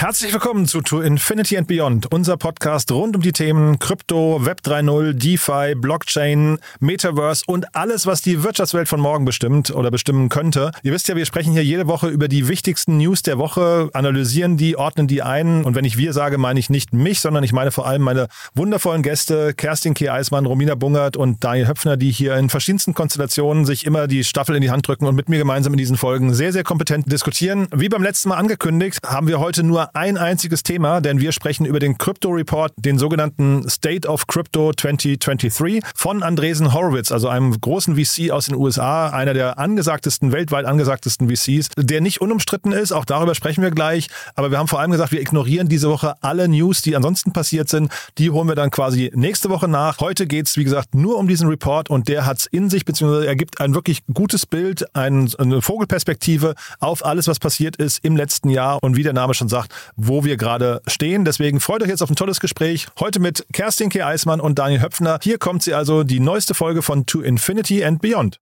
Herzlich willkommen zu To Infinity and Beyond, unser Podcast rund um die Themen Krypto, Web 3.0, DeFi, Blockchain, Metaverse und alles, was die Wirtschaftswelt von morgen bestimmt oder bestimmen könnte. Ihr wisst ja, wir sprechen hier jede Woche über die wichtigsten News der Woche, analysieren die, ordnen die ein. Und wenn ich wir sage, meine ich nicht mich, sondern ich meine vor allem meine wundervollen Gäste Kerstin K. Eismann, Romina Bungert und Daniel Höpfner, die hier in verschiedensten Konstellationen sich immer die Staffel in die Hand drücken und mit mir gemeinsam in diesen Folgen sehr, sehr kompetent diskutieren. Wie beim letzten Mal angekündigt, haben wir heute nur ein einziges Thema, denn wir sprechen über den Crypto Report, den sogenannten State of Crypto 2023 von Andresen Horowitz, also einem großen VC aus den USA, einer der angesagtesten, weltweit angesagtesten VCs, der nicht unumstritten ist. Auch darüber sprechen wir gleich. Aber wir haben vor allem gesagt, wir ignorieren diese Woche alle News, die ansonsten passiert sind. Die holen wir dann quasi nächste Woche nach. Heute geht es, wie gesagt, nur um diesen Report und der hat es in sich, beziehungsweise er gibt ein wirklich gutes Bild, eine Vogelperspektive auf alles, was passiert ist im letzten Jahr. Und wie der Name schon sagt, wo wir gerade stehen. Deswegen freut euch jetzt auf ein tolles Gespräch. Heute mit Kerstin K. Eismann und Daniel Höpfner. Hier kommt sie also, die neueste Folge von To Infinity and Beyond.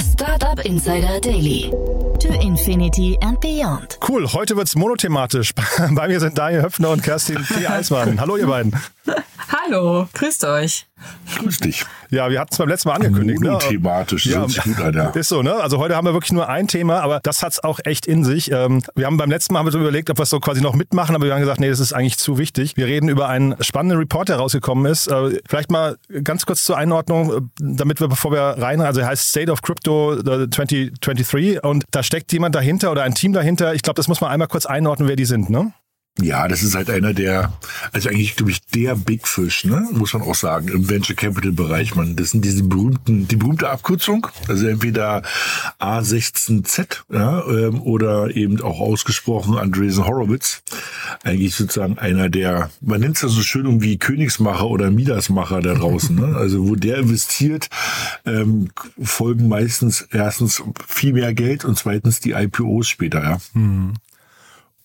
Startup Insider Daily. To Infinity and Beyond. Cool, heute wird es monothematisch. Bei mir sind Daniel Höpfner und Kerstin K. Eismann. Hallo ihr beiden. Hallo, grüßt euch. Grüß dich. Ja, wir hatten es beim letzten Mal angekündigt. Ne? Monothematisch, ne? ja, gut ja. Ist so, ne? Also heute haben wir wirklich nur ein Thema, aber das hat es auch echt in sich. Ähm, wir haben beim letzten Mal haben wir so überlegt, ob wir es so quasi noch mitmachen, aber wir haben gesagt, nee, das ist eigentlich zu wichtig. Wir reden über einen spannenden Report, der rausgekommen ist. Äh, vielleicht mal ganz kurz zur Einordnung, äh, damit wir, bevor wir rein, also er heißt State of Crypto 2023 und da steckt jemand dahinter oder ein Team dahinter. Ich glaube, das muss man einmal kurz einordnen, wer die sind, ne? Ja, das ist halt einer der, also eigentlich, glaube ich, der Big Fish, ne? muss man auch sagen, im Venture Capital Bereich. Man, das sind diese berühmten, die berühmte Abkürzung, also entweder A16Z ja, ähm, oder eben auch ausgesprochen Andresen Horowitz. Eigentlich sozusagen einer der, man nennt es ja so schön irgendwie Königsmacher oder Midasmacher da draußen. ne? Also wo der investiert, ähm, folgen meistens erstens viel mehr Geld und zweitens die IPOs später. Ja. Hm.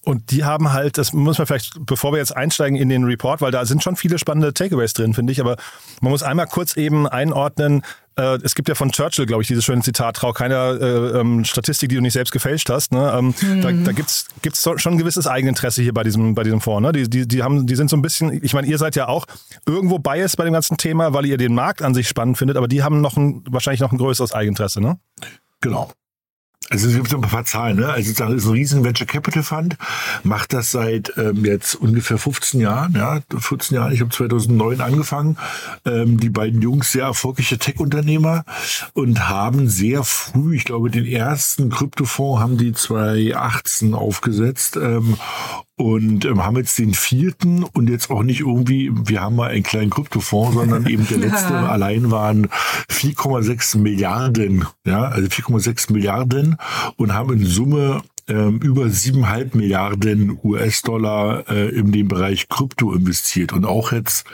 Und die haben halt, das muss man vielleicht, bevor wir jetzt einsteigen in den Report, weil da sind schon viele spannende Takeaways drin, finde ich, aber man muss einmal kurz eben einordnen, äh, es gibt ja von Churchill, glaube ich, dieses schöne Zitat, trau keiner äh, ähm, Statistik, die du nicht selbst gefälscht hast. Ne? Ähm, mhm. Da, da gibt es schon ein gewisses Eigeninteresse hier bei diesem, bei diesem Fonds. Ne? Die, die, die, haben, die sind so ein bisschen, ich meine, ihr seid ja auch irgendwo biased bei dem ganzen Thema, weil ihr den Markt an sich spannend findet, aber die haben noch ein, wahrscheinlich noch ein größeres Eigeninteresse, ne? Genau. Also es gibt so ein paar Zahlen, ne? Also sozusagen ist ein riesen Venture Capital Fund, macht das seit ähm, jetzt ungefähr 15 Jahren, ja, 14 Jahren. Ich habe 2009 angefangen. Ähm, die beiden Jungs sehr erfolgreiche Tech-Unternehmer und haben sehr früh, ich glaube, den ersten Kryptofonds haben die 2018 aufgesetzt ähm, und ähm, haben jetzt den vierten und jetzt auch nicht irgendwie, wir haben mal einen kleinen Kryptofonds, sondern eben der letzte ja. allein waren 4,6 Milliarden, ja, also 4,6 Milliarden und haben in Summe ähm, über 7,5 Milliarden US-Dollar äh, in den Bereich Krypto investiert und auch jetzt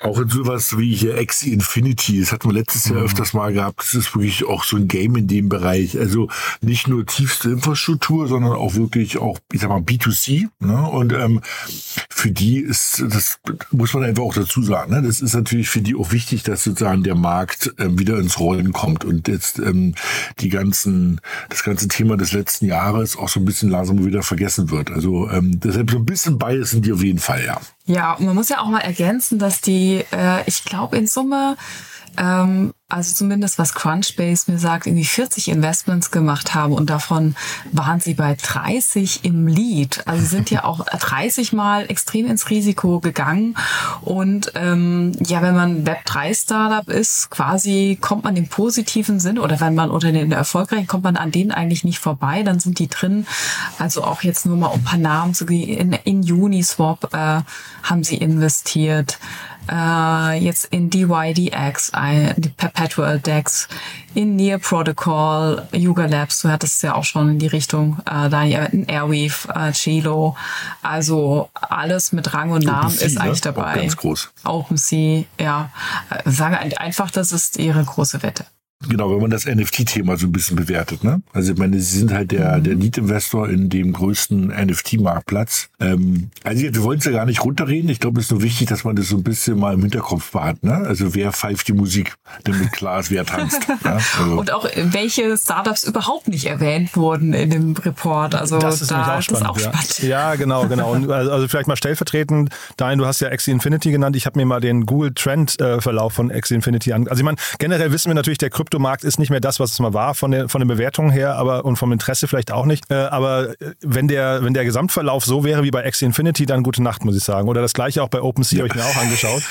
auch in sowas wie hier Axie Infinity, das hatten wir letztes Jahr mhm. öfters mal gehabt, das ist wirklich auch so ein Game in dem Bereich. Also nicht nur tiefste Infrastruktur, sondern auch wirklich auch, ich sag mal, B2C. Ne? Und ähm, für die ist, das muss man einfach auch dazu sagen, ne? das ist natürlich für die auch wichtig, dass sozusagen der Markt ähm, wieder ins Rollen kommt und jetzt ähm, die ganzen, das ganze Thema des letzten Jahres auch so ein bisschen langsam wieder vergessen wird. Also ähm, deshalb so ein bisschen Bias sind die auf jeden Fall, ja. Ja, und man muss ja auch mal ergänzen, dass die, äh, ich glaube in Summe, ähm, also zumindest was Crunchbase mir sagt, irgendwie 40 Investments gemacht haben und davon waren sie bei 30 im Lead. Also sind ja auch 30 Mal extrem ins Risiko gegangen. Und ähm, ja, wenn man Web3-Startup ist, quasi kommt man im positiven Sinn oder wenn man unter den erfolgreichen, kommt man an denen eigentlich nicht vorbei, dann sind die drin. Also auch jetzt nur mal um ein paar Namen zu gehen. In, in Uniswap äh, haben sie investiert äh, jetzt in DYDX, die Perpetual Decks, in Near Protocol, Yuga Labs, du hattest ja auch schon in die Richtung, äh, Daniel, in Airweave, äh, Chilo, also alles mit Rang und Namen ist ne? eigentlich dabei. Auch ganz groß. OpenSea, ja. Äh, sage einfach, das ist ihre große Wette. Genau, wenn man das NFT-Thema so ein bisschen bewertet, ne? Also ich meine, sie sind halt der, mhm. der Lead-Investor in dem größten NFT-Marktplatz. Ähm, also wir wollen es ja gar nicht runterreden. Ich glaube, es ist nur wichtig, dass man das so ein bisschen mal im Hinterkopf behält, ne? Also wer pfeift die Musik, damit klar ist, wer tanzt. ja? also. Und auch welche Startups überhaupt nicht erwähnt wurden in dem Report. Also das ist da, auch spannend. Auch ja. spannend. ja. genau, genau. Und also, also vielleicht mal stellvertretend, Dein, du hast ja Axie Infinity genannt. Ich habe mir mal den Google Trend-Verlauf von Axie Infinity an. Also ich meine, generell wissen wir natürlich, der Krypto Kryptomarkt ist nicht mehr das, was es mal war von der, von den Bewertungen her, aber und vom Interesse vielleicht auch nicht. Äh, aber äh, wenn der, wenn der Gesamtverlauf so wäre wie bei Axie Infinity, dann gute Nacht, muss ich sagen. Oder das gleiche auch bei OpenSea, ja. habe ich mir auch angeschaut.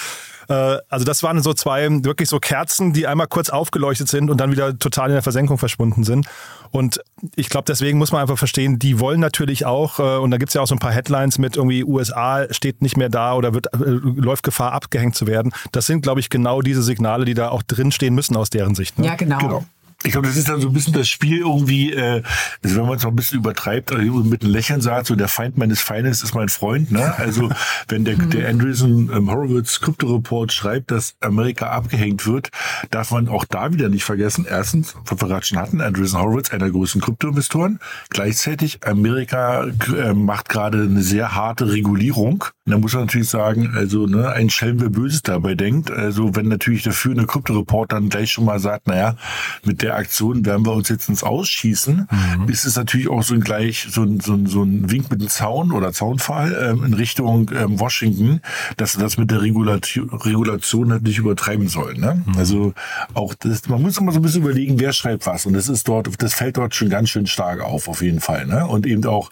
Äh, also das waren so zwei wirklich so Kerzen, die einmal kurz aufgeleuchtet sind und dann wieder total in der Versenkung verschwunden sind. Und ich glaube, deswegen muss man einfach verstehen, die wollen natürlich auch, äh, und da gibt es ja auch so ein paar Headlines mit irgendwie USA steht nicht mehr da oder wird, äh, läuft Gefahr abgehängt zu werden. Das sind, glaube ich, genau diese Signale, die da auch drinstehen müssen aus deren Sicht. Ne? Ja, genau. genau. Ich glaube, das ist dann so ein bisschen das Spiel irgendwie, äh, also wenn man es noch ein bisschen übertreibt, also mit einem Lächeln sagt, so der Feind meines Feindes ist mein Freund. Ne? Also wenn der, der Andreessen ähm, Horowitz Crypto Report schreibt, dass Amerika abgehängt wird, darf man auch da wieder nicht vergessen. Erstens, was wir gerade schon hatten, Andreessen Horowitz, einer der größten Kryptoinvestoren. Gleichzeitig, Amerika äh, macht gerade eine sehr harte Regulierung. Und da muss man natürlich sagen, also ne, ein Schelm, wer Böses dabei denkt. Also wenn natürlich dafür eine Crypto Report dann gleich schon mal sagt, naja, mit der der Aktion werden wir uns jetzt ins Ausschießen, mhm. ist es natürlich auch so ein gleich so ein, so ein, so ein Wink mit dem Zaun oder Zaunfall ähm, in Richtung ähm, Washington, dass sie das mit der Regulation, Regulation halt nicht übertreiben sollen. Ne? Mhm. Also auch das, man muss immer so ein bisschen überlegen, wer schreibt was. Und das ist dort, das fällt dort schon ganz schön stark auf, auf jeden Fall. Ne? Und eben auch,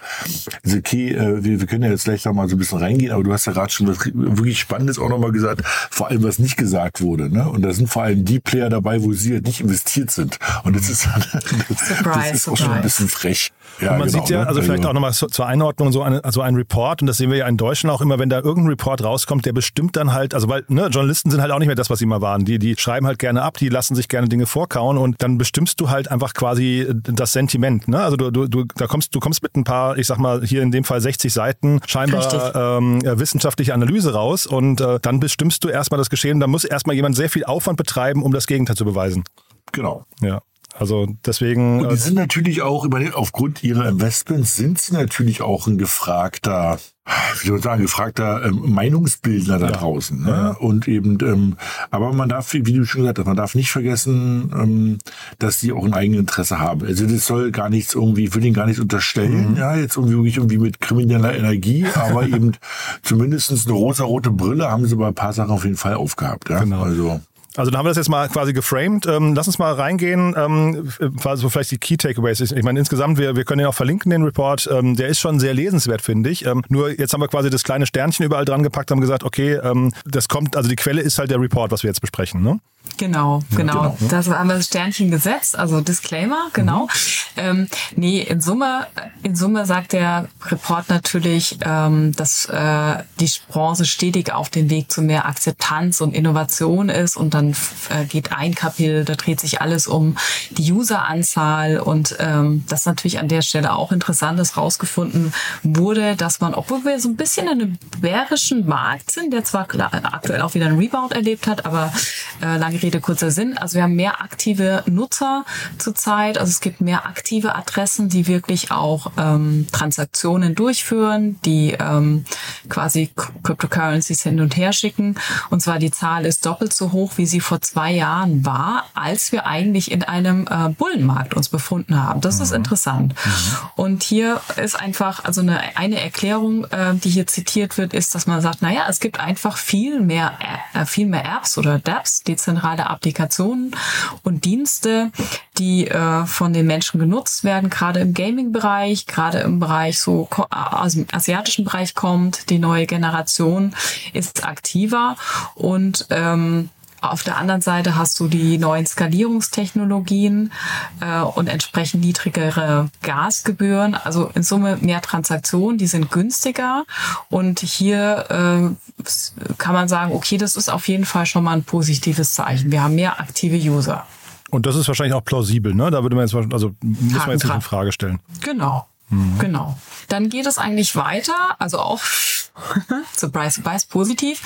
also okay, äh, wir, wir können ja jetzt gleich da mal so ein bisschen reingehen, aber du hast ja gerade schon was wirklich Spannendes auch nochmal gesagt, vor allem was nicht gesagt wurde. Ne? Und da sind vor allem die Player dabei, wo sie halt nicht investiert sind. Und das ist, das, surprise, ist auch schon ein bisschen frech. Ja, und man genau, sieht ja, ne? also vielleicht also auch nochmal zur Einordnung so ein, also ein Report, und das sehen wir ja in Deutschland auch immer, wenn da irgendein Report rauskommt, der bestimmt dann halt, also weil ne, Journalisten sind halt auch nicht mehr das, was sie mal waren. Die, die schreiben halt gerne ab, die lassen sich gerne Dinge vorkauen und dann bestimmst du halt einfach quasi das Sentiment. Ne? Also du, du, du, da kommst, du kommst mit ein paar, ich sag mal, hier in dem Fall 60 Seiten scheinbar ähm, wissenschaftliche Analyse raus und äh, dann bestimmst du erstmal das Geschehen. Da muss erstmal jemand sehr viel Aufwand betreiben, um das Gegenteil zu beweisen. Genau. Ja. Also deswegen. Und die äh, sind natürlich auch, aufgrund ihrer Investments sind sie natürlich auch ein gefragter, wie soll ich sagen, gefragter ähm, Meinungsbildner da ja. draußen. Ne? Ja. Und eben, ähm, aber man darf, wie du schon gesagt hast, man darf nicht vergessen, ähm, dass die auch ein eigenes Interesse haben. Also das soll gar nichts irgendwie, ich will ihnen gar nichts unterstellen, mhm. ja, jetzt irgendwie, irgendwie mit krimineller Energie, aber eben zumindestens eine rosa-rote Brille haben sie bei ein paar Sachen auf jeden Fall aufgehabt. Ja? Genau. Also. Also dann haben wir das jetzt mal quasi geframed. Ähm, lass uns mal reingehen, ähm, also vielleicht die Key Takeaways. Ich meine, insgesamt, wir, wir können den auch verlinken, den Report. Ähm, der ist schon sehr lesenswert, finde ich. Ähm, nur jetzt haben wir quasi das kleine Sternchen überall dran gepackt, haben gesagt, okay, ähm, das kommt, also die Quelle ist halt der Report, was wir jetzt besprechen. Ne? Genau, genau. Ja, genau. genau. Das haben wir das Sternchen gesetzt, also Disclaimer, genau. Mhm. Ähm, nee, in Summe, in Summe sagt der Report natürlich, ähm, dass äh, die Branche stetig auf dem Weg zu mehr Akzeptanz und Innovation ist und dann äh, geht ein Kapitel, da dreht sich alles um die Useranzahl und ähm, das natürlich an der Stelle auch interessant ist, rausgefunden wurde, dass man, obwohl wir so ein bisschen in einem bärischen Markt sind, der zwar aktuell auch wieder einen Rebound erlebt hat, aber äh, lange Rede, kurzer Sinn. Also wir haben mehr aktive Nutzer zurzeit. Also es gibt mehr aktive Adressen, die wirklich auch ähm, Transaktionen durchführen, die ähm, quasi Cryptocurrencies hin und her schicken. Und zwar die Zahl ist doppelt so hoch, wie sie vor zwei Jahren war, als wir eigentlich in einem äh, Bullenmarkt uns befunden haben. Das mhm. ist interessant. Mhm. Und hier ist einfach, also eine, eine Erklärung, äh, die hier zitiert wird, ist, dass man sagt, naja, es gibt einfach viel mehr, äh, viel mehr Apps oder DApps, dezentral zentrale Applikationen und Dienste, die äh, von den Menschen genutzt werden, gerade im Gaming-Bereich, gerade im Bereich so aus dem asiatischen Bereich kommt. Die neue Generation ist aktiver und ähm, Auf der anderen Seite hast du die neuen Skalierungstechnologien äh, und entsprechend niedrigere Gasgebühren. Also in Summe mehr Transaktionen, die sind günstiger. Und hier äh, kann man sagen, okay, das ist auf jeden Fall schon mal ein positives Zeichen. Wir haben mehr aktive User. Und das ist wahrscheinlich auch plausibel, ne? Da würde man jetzt, also muss man jetzt nicht in Frage stellen. Genau. Mhm. Genau. Dann geht es eigentlich weiter, also auch surprise, surprise, positiv.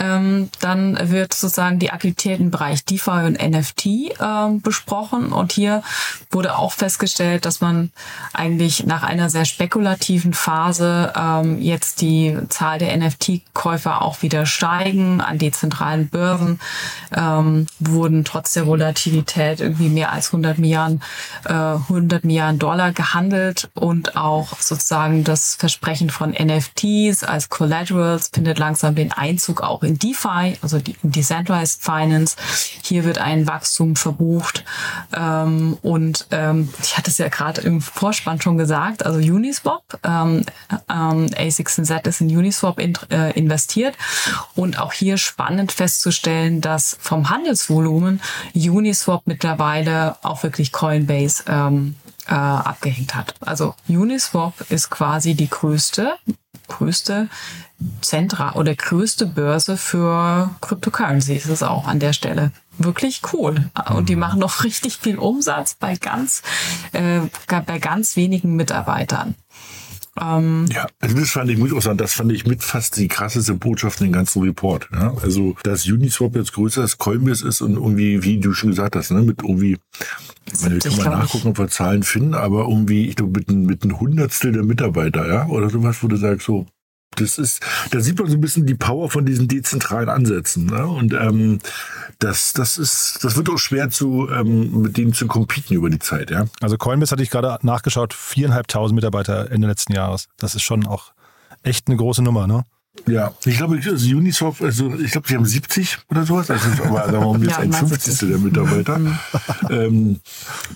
Ähm, dann wird sozusagen die Aktivitäten im Bereich DeFi und NFT ähm, besprochen. Und hier wurde auch festgestellt, dass man eigentlich nach einer sehr spekulativen Phase ähm, jetzt die Zahl der NFT-Käufer auch wieder steigen. An dezentralen Börsen ähm, wurden trotz der Volatilität irgendwie mehr als 100 Milliarden, äh, 100 Milliarden Dollar gehandelt und auch sozusagen das Versprechen von NFTs als Collaterals findet langsam den Einzug auch in DeFi, also in Decentralized Finance. Hier wird ein Wachstum verbucht ähm, und ähm, ich hatte es ja gerade im Vorspann schon gesagt, also Uniswap, ähm, ähm, A16Z ist in Uniswap in, äh, investiert und auch hier spannend festzustellen, dass vom Handelsvolumen Uniswap mittlerweile auch wirklich Coinbase ähm, äh, abgehängt hat. Also Uniswap ist quasi die größte, größte Zentra oder größte Börse für Cryptocurrencies ist es auch an der Stelle. Wirklich cool. Und die machen noch richtig viel Umsatz bei ganz, äh, bei ganz wenigen Mitarbeitern. Ähm, ja, also das fand ich, ich auch sagen, das fand ich mit fast die krasseste Botschaft in den ganzen Report. Ja? Also, dass Uniswap jetzt größer als Coinbase ist und irgendwie, wie du schon gesagt hast, ne, mit irgendwie, ich meine, wir können mal nachgucken, ob wir Zahlen finden, aber irgendwie, ich glaube, mit, mit einem Hundertstel der Mitarbeiter, ja, oder sowas, wo du sagst, so, das ist, da sieht man so ein bisschen die Power von diesen dezentralen Ansätzen. Ne? Und ähm, das, das ist, das wird auch schwer zu ähm, mit denen zu competen über die Zeit, ja. Also Coinbase hatte ich gerade nachgeschaut, viereinhalbtausend Mitarbeiter Ende letzten Jahres. Das ist schon auch echt eine große Nummer, ne? Ja, ich glaube, also Unisoft, also ich glaube, sie haben 70 oder sowas, also aber sagen wir mal, jetzt ja, ein Fünfzigstel der Mitarbeiter. Mhm. ähm,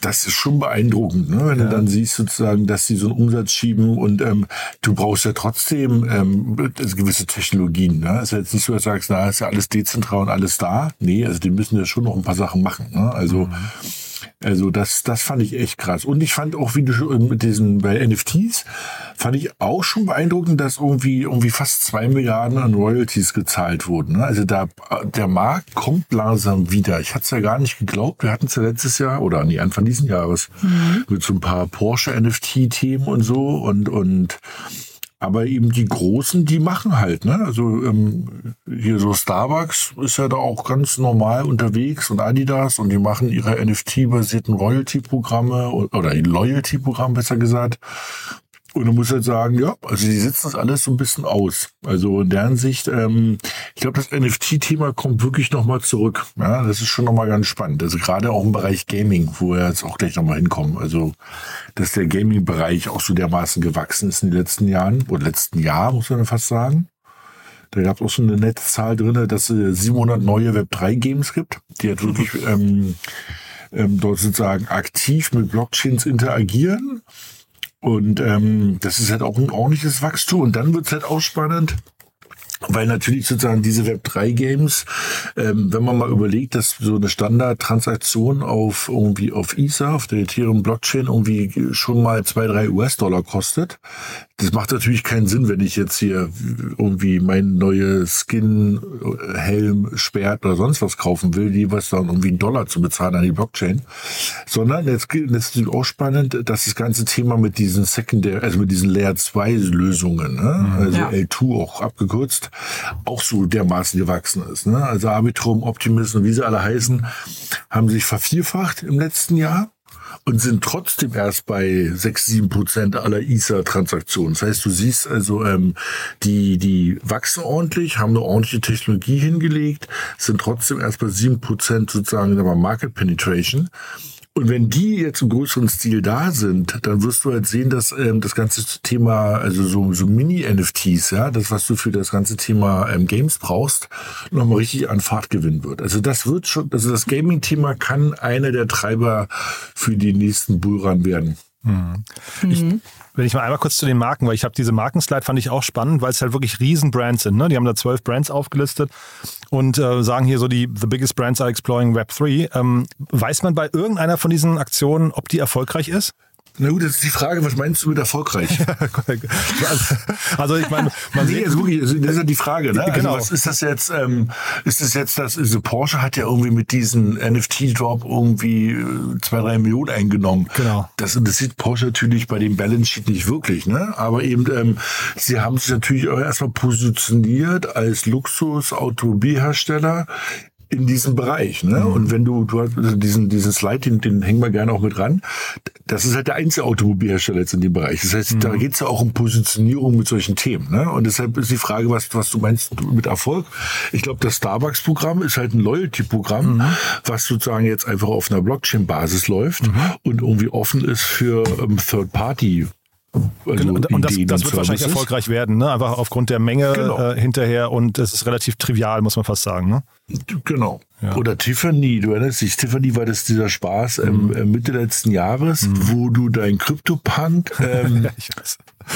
das ist schon beeindruckend, ne? wenn ja. du dann siehst sozusagen, dass sie so einen Umsatz schieben und ähm, du brauchst ja trotzdem ähm, also gewisse Technologien. Ne? Es ist ja jetzt nicht so, dass du sagst, na, ist ja alles dezentral und alles da. Nee, also die müssen ja schon noch ein paar Sachen machen. Ne? Also mhm. Also das, das fand ich echt krass. Und ich fand auch, wie du schon mit diesen, bei NFTs, fand ich auch schon beeindruckend, dass irgendwie, irgendwie fast zwei Milliarden an Royalties gezahlt wurden. Ne? Also da, der Markt kommt langsam wieder. Ich hatte es ja gar nicht geglaubt. Wir hatten es ja letztes Jahr oder nee, Anfang diesen Jahres mhm. mit so ein paar Porsche NFT-Themen und so und, und, aber eben die Großen, die machen halt, ne? Also ähm, hier so Starbucks ist ja da auch ganz normal unterwegs und Adidas und die machen ihre NFT-basierten Royalty-Programme oder Loyalty-Programm besser gesagt. Und du musst halt sagen, ja, also die setzen das alles so ein bisschen aus. Also in deren Sicht, ähm, ich glaube, das NFT-Thema kommt wirklich nochmal zurück. Ja, das ist schon nochmal ganz spannend. Also gerade auch im Bereich Gaming, wo wir jetzt auch gleich nochmal hinkommen. Also, dass der Gaming-Bereich auch so dermaßen gewachsen ist in den letzten Jahren, oder letzten Jahr, muss man fast sagen. Da gab es auch so eine nette Zahl drin, dass es 700 neue Web3-Games gibt, die halt wirklich ähm, ähm, dort sozusagen aktiv mit Blockchains interagieren und ähm, das ist halt auch ein ordentliches Wachstum. Und dann wird's halt auch spannend, weil natürlich sozusagen diese Web3-Games, ähm, wenn man mal überlegt, dass so eine Standardtransaktion auf irgendwie auf Ether, auf der Ethereum Blockchain irgendwie schon mal zwei, drei US-Dollar kostet, das macht natürlich keinen Sinn, wenn ich jetzt hier irgendwie mein neues Skin, Helm, Sperrt oder sonst was kaufen will, die was dann irgendwie einen Dollar zu bezahlen an die Blockchain. Sondern jetzt, jetzt ist auch spannend, dass das ganze Thema mit diesen Secondary, also mit diesen Layer 2 Lösungen, ne? Mhm. also ja. L2 auch abgekürzt, auch so dermaßen gewachsen ist. Ne? Also Arbitrum, Optimism, wie sie alle heißen, haben sich vervierfacht im letzten Jahr und sind trotzdem erst bei 6, 7 Prozent aller ISA-Transaktionen. Das heißt, du siehst also, ähm, die, die wachsen ordentlich, haben eine ordentliche Technologie hingelegt, sind trotzdem erst bei 7 Prozent sozusagen Market Penetration. Und wenn die jetzt im größeren Stil da sind, dann wirst du halt sehen, dass ähm, das ganze Thema, also so, so Mini-NFTs, ja, das, was du für das ganze Thema ähm, Games brauchst, nochmal richtig an Fahrt gewinnen wird. Also das wird schon, also das Gaming-Thema kann einer der Treiber für die nächsten Bullrun werden. Mhm. Ich, wenn ich mal einmal kurz zu den Marken, weil ich habe diese Markenslide fand ich auch spannend, weil es halt wirklich Riesenbrands sind. Ne? Die haben da zwölf Brands aufgelistet und äh, sagen hier so, die the biggest brands are exploring Web 3. Ähm, weiß man bei irgendeiner von diesen Aktionen, ob die erfolgreich ist? Na gut, das ist die Frage, was meinst du mit erfolgreich? also ich meine, man nee, sieht, also wirklich, also das ist ja die Frage. Ne? Genau. Also was ist das jetzt? Ähm, ist das jetzt das? Also Porsche hat ja irgendwie mit diesem NFT-Drop irgendwie äh, zwei, drei Millionen eingenommen. Genau. Das interessiert Porsche natürlich bei dem Balance Sheet nicht wirklich, ne? Aber eben, ähm, sie haben sich natürlich auch erstmal positioniert als Luxus-Automobilhersteller in diesem Bereich. Ne? Mhm. Und wenn du, du hast also diesen, diesen Slide, den, den hängen wir gerne auch mit ran. Das ist halt der einzige Automobilhersteller jetzt in dem Bereich. Das heißt, Mhm. da geht's ja auch um Positionierung mit solchen Themen. Ne? Und deshalb ist die Frage, was, was du meinst mit Erfolg. Ich glaube, das Starbucks-Programm ist halt ein Loyalty-Programm, Mhm. was sozusagen jetzt einfach auf einer Blockchain-Basis läuft Mhm. und irgendwie offen ist für ähm, Third-Party. Also Genau, und, und das, das wird wahrscheinlich erfolgreich werden, ne? einfach aufgrund der Menge Genau. äh, hinterher und es ist relativ trivial, muss man fast sagen. Ne? Genau. Oder Tiffany, du erinnerst dich, Tiffany war das dieser Spaß ähm, äh, Mitte letzten Jahres, wo du dein CryptoPunk ähm,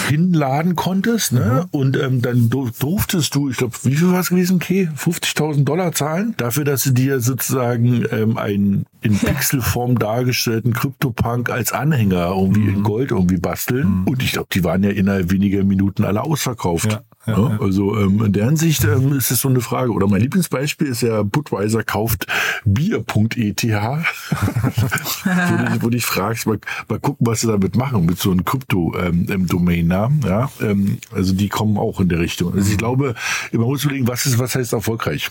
hinladen konntest, ne? Und ähm, dann dur- durftest du, ich glaube, wie viel war es gewesen, okay, 50.000 Dollar zahlen dafür, dass sie dir sozusagen ähm, einen in Pixelform dargestellten CryptoPunk als Anhänger irgendwie in Gold irgendwie basteln. Und ich glaube, die waren ja innerhalb weniger Minuten alle ausverkauft. Ja, ja, Ja, ja. Also ähm, in der Hinsicht ähm, ist es so eine Frage. Oder mein Lieblingsbeispiel ist ja, Budweiser kauft Bier.eth. wo, du, wo dich fragst, mal, mal gucken, was sie damit machen mit so einem Krypto-Domain-Namen. ja, ähm, also die kommen auch in der Richtung. Also ich glaube, man muss überlegen, was ist, was heißt erfolgreich?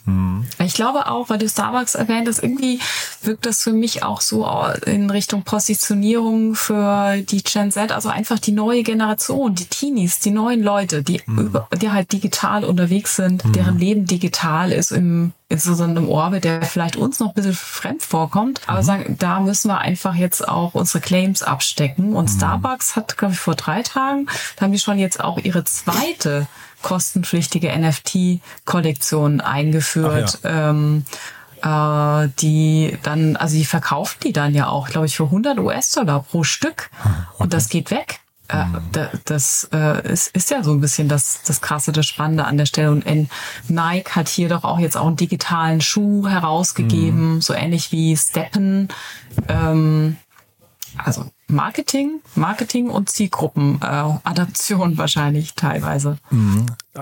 Ich glaube auch, weil du Starbucks erwähnt hast, irgendwie wirkt das für mich auch so in Richtung Positionierung für die Gen Z, also einfach die neue Generation, die Teenies, die neuen Leute, die, über, die halt digital unterwegs sind, deren Leben digital ist im in so einem Orbit, der vielleicht uns noch ein bisschen fremd vorkommt, aber sagen, da müssen wir einfach jetzt auch unsere Claims abstecken. Und Starbucks hat, glaube ich, vor drei Tagen, da haben die schon jetzt auch ihre zweite kostenpflichtige NFT-Kollektion eingeführt. Ähm, äh, die dann, also die verkaufen die dann ja auch, glaube ich, für 100 US-Dollar pro Stück. Und das geht weg. Äh, da- das äh, ist, ist ja so ein bisschen das, das Krasse, das Spannende an der Stelle. Und in Nike hat hier doch auch jetzt auch einen digitalen Schuh herausgegeben, so ähnlich wie Steppen. Ähm, also Marketing, Marketing und Zielgruppen, äh, Adaption wahrscheinlich teilweise.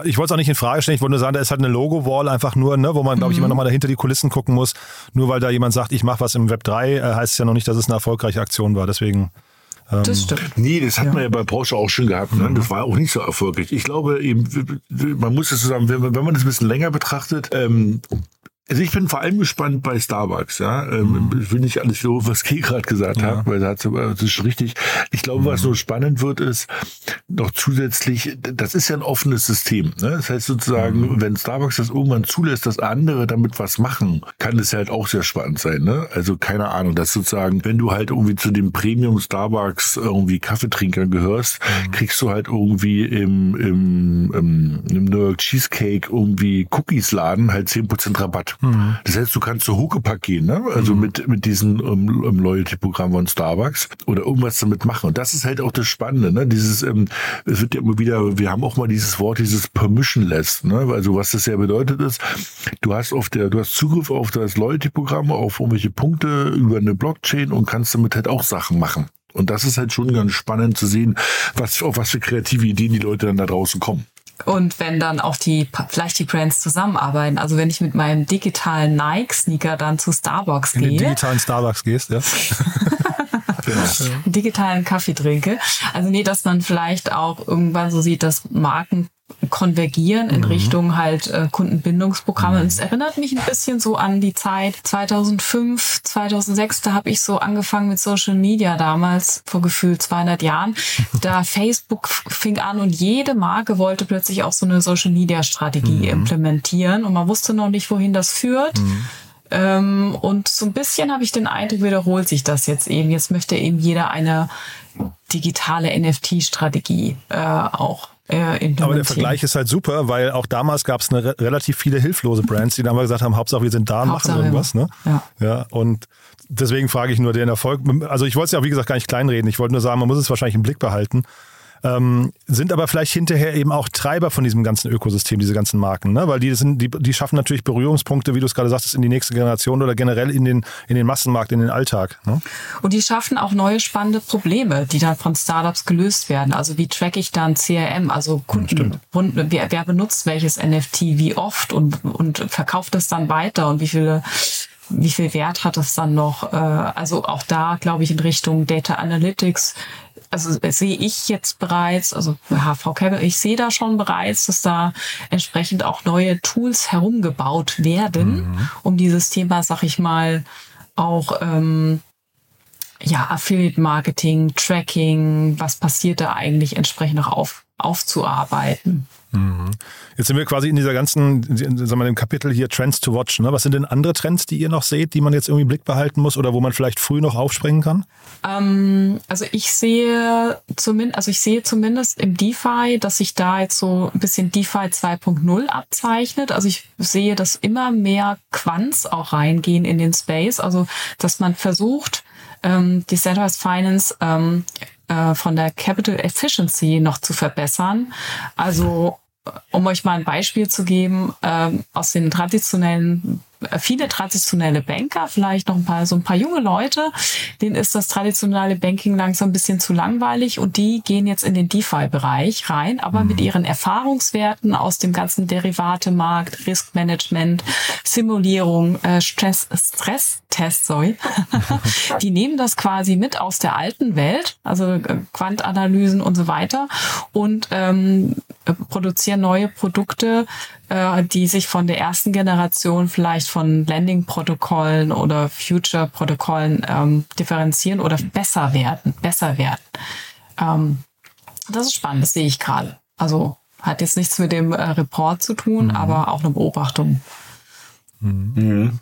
Ich wollte es auch nicht in Frage stellen, ich wollte nur sagen, da ist halt eine Logo-Wall einfach nur, ne, wo man, glaube ich, immer noch mal dahinter die Kulissen gucken muss. Nur weil da jemand sagt, ich mache was im Web 3, äh, heißt es ja noch nicht, dass es eine erfolgreiche Aktion war. Deswegen. Das stimmt. Nee, das hat man ja bei Porsche auch schon gehabt. Ne? Das war auch nicht so erfolgreich. Ich glaube eben, man muss es zusammen, wenn man wenn man das ein bisschen länger betrachtet, ähm, also ich bin vor allem gespannt bei Starbucks, ja. Ähm, Ich will nicht alles so, was Key gerade gesagt hat, weil das, ist schon richtig. Ich glaube, was nur spannend wird, ist noch zusätzlich, das ist ja ein offenes System. Ne? Das heißt sozusagen, wenn Starbucks das irgendwann zulässt, dass andere damit was machen, kann das ja halt auch sehr spannend sein. Ne? Also keine Ahnung, dass sozusagen, wenn du halt irgendwie zu dem Premium Starbucks irgendwie Kaffeetrinkern gehörst, kriegst du halt irgendwie im, im, im, im New York Cheesecake irgendwie Cookies Laden halt 10% Rabatt. Das heißt, du kannst zu Huckepack gehen, ne? also mit, mit diesem ähm, ähm, Loyalty-Programm von Starbucks oder irgendwas damit machen. Und das ist halt auch das Spannende, ne? Dieses, ähm, es wird ja immer wieder, wir haben auch mal dieses Wort, dieses Permissionless, ne? Also was das ja bedeutet ist, du hast auf der, du hast Zugriff auf das Loyalty-Programm, auf irgendwelche Punkte über eine Blockchain und kannst damit halt auch Sachen machen. Und das ist halt schon ganz spannend zu sehen, was, auf was für kreative Ideen die Leute dann da draußen kommen. Und wenn dann auch die, vielleicht die Brands zusammenarbeiten, also wenn ich mit meinem digitalen Nike-Sneaker dann zu Starbucks In gehe, digitalen Starbucks gehst, ja. einen digitalen Kaffee trinke, also nee, dass man vielleicht auch irgendwann so sieht, dass Marken konvergieren in Richtung halt äh, Kundenbindungsprogramme. Und es erinnert mich ein bisschen so an die Zeit 2005, 2006, da habe ich so angefangen mit Social Media damals, vor gefühlt 200 Jahren. Da Facebook fing an und jede Marke wollte plötzlich auch so eine Social Media Strategie implementieren und man wusste noch nicht, wohin das führt. Ähm, und so ein bisschen habe ich den Eindruck, wiederholt sich das jetzt eben. Jetzt möchte eben jeder eine digitale NFT-Strategie äh, auch äh. Aber der Vergleich ist halt super, weil auch damals gab es re relativ viele hilflose Brands, die dann mal gesagt haben, Hauptsache wir sind da und machen irgendwas. Ne? Ja. ja. Und deswegen frage ich nur den Erfolg. Also ich wollte es ja, wie gesagt, gar nicht kleinreden. Ich wollte nur sagen, man muss es wahrscheinlich im Blick behalten ähm, sind aber vielleicht hinterher eben auch Treiber von diesem ganzen Ökosystem, diese ganzen Marken, ne? weil die, sind, die, die schaffen natürlich Berührungspunkte, wie du es gerade sagtest, in die nächste Generation oder generell in den, in den Massenmarkt, in den Alltag. Ne? Und die schaffen auch neue spannende Probleme, die dann von Startups gelöst werden. Also wie track ich dann CRM, also Kunden, ja, wer, wer benutzt welches NFT, wie oft und, und verkauft es dann weiter und wie viele wie viel Wert hat es dann noch? Äh, also auch da, glaube ich, in Richtung Data Analytics also sehe ich jetzt bereits, also HV Cable, ich sehe da schon bereits, dass da entsprechend auch neue Tools herumgebaut werden, mhm. um dieses Thema, sag ich mal, auch ähm, ja, Affiliate Marketing, Tracking, was passiert da eigentlich entsprechend noch auf, aufzuarbeiten. Mhm. Jetzt sind wir quasi in dieser ganzen, sagen wir, dem Kapitel hier Trends to Watch. Ne? Was sind denn andere Trends, die ihr noch seht, die man jetzt irgendwie im Blick behalten muss oder wo man vielleicht früh noch aufspringen kann? Ähm, also ich sehe zumindest, also ich sehe zumindest im DeFi, dass sich da jetzt so ein bisschen DeFi 2.0 abzeichnet. Also ich sehe, dass immer mehr Quants auch reingehen in den Space. Also dass man versucht, ähm, Decentralized Finance ähm, äh, von der Capital Efficiency noch zu verbessern. Also um euch mal ein Beispiel zu geben, ähm, aus den traditionellen äh, viele traditionelle Banker, vielleicht noch ein paar, so ein paar junge Leute, denen ist das traditionelle Banking langsam ein bisschen zu langweilig und die gehen jetzt in den DeFi-Bereich rein, aber mhm. mit ihren Erfahrungswerten aus dem ganzen Derivatemarkt, Riskmanagement, Simulierung, äh, Stress, Stress-Test, sorry, die nehmen das quasi mit aus der alten Welt, also äh, Quantanalysen und so weiter und ähm, produzieren neue Produkte, äh, die sich von der ersten Generation vielleicht von Landing-Protokollen oder Future-Protokollen ähm, differenzieren oder besser werden, besser werden. Ähm, das ist spannend, das sehe ich gerade. Also hat jetzt nichts mit dem äh, Report zu tun, mhm. aber auch eine Beobachtung. Mhm.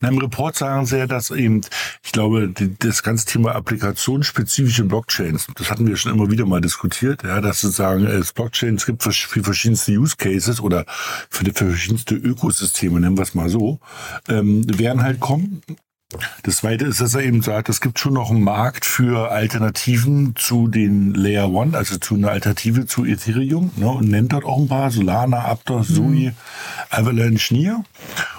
In einem Report sagen sie ja, dass eben, ich glaube, die, das ganze Thema applikationsspezifische Blockchains, das hatten wir schon immer wieder mal diskutiert, ja, dass sozusagen es Blockchains gibt für, für verschiedenste Use Cases oder für, für verschiedenste Ökosysteme, nennen wir es mal so, ähm, werden halt kommen. Das zweite ist, dass er eben sagt, es gibt schon noch einen Markt für Alternativen zu den Layer One, also zu einer Alternative zu Ethereum, ne, und nennt dort auch ein paar, Solana, Aptos, mhm. Avalanche, Nier,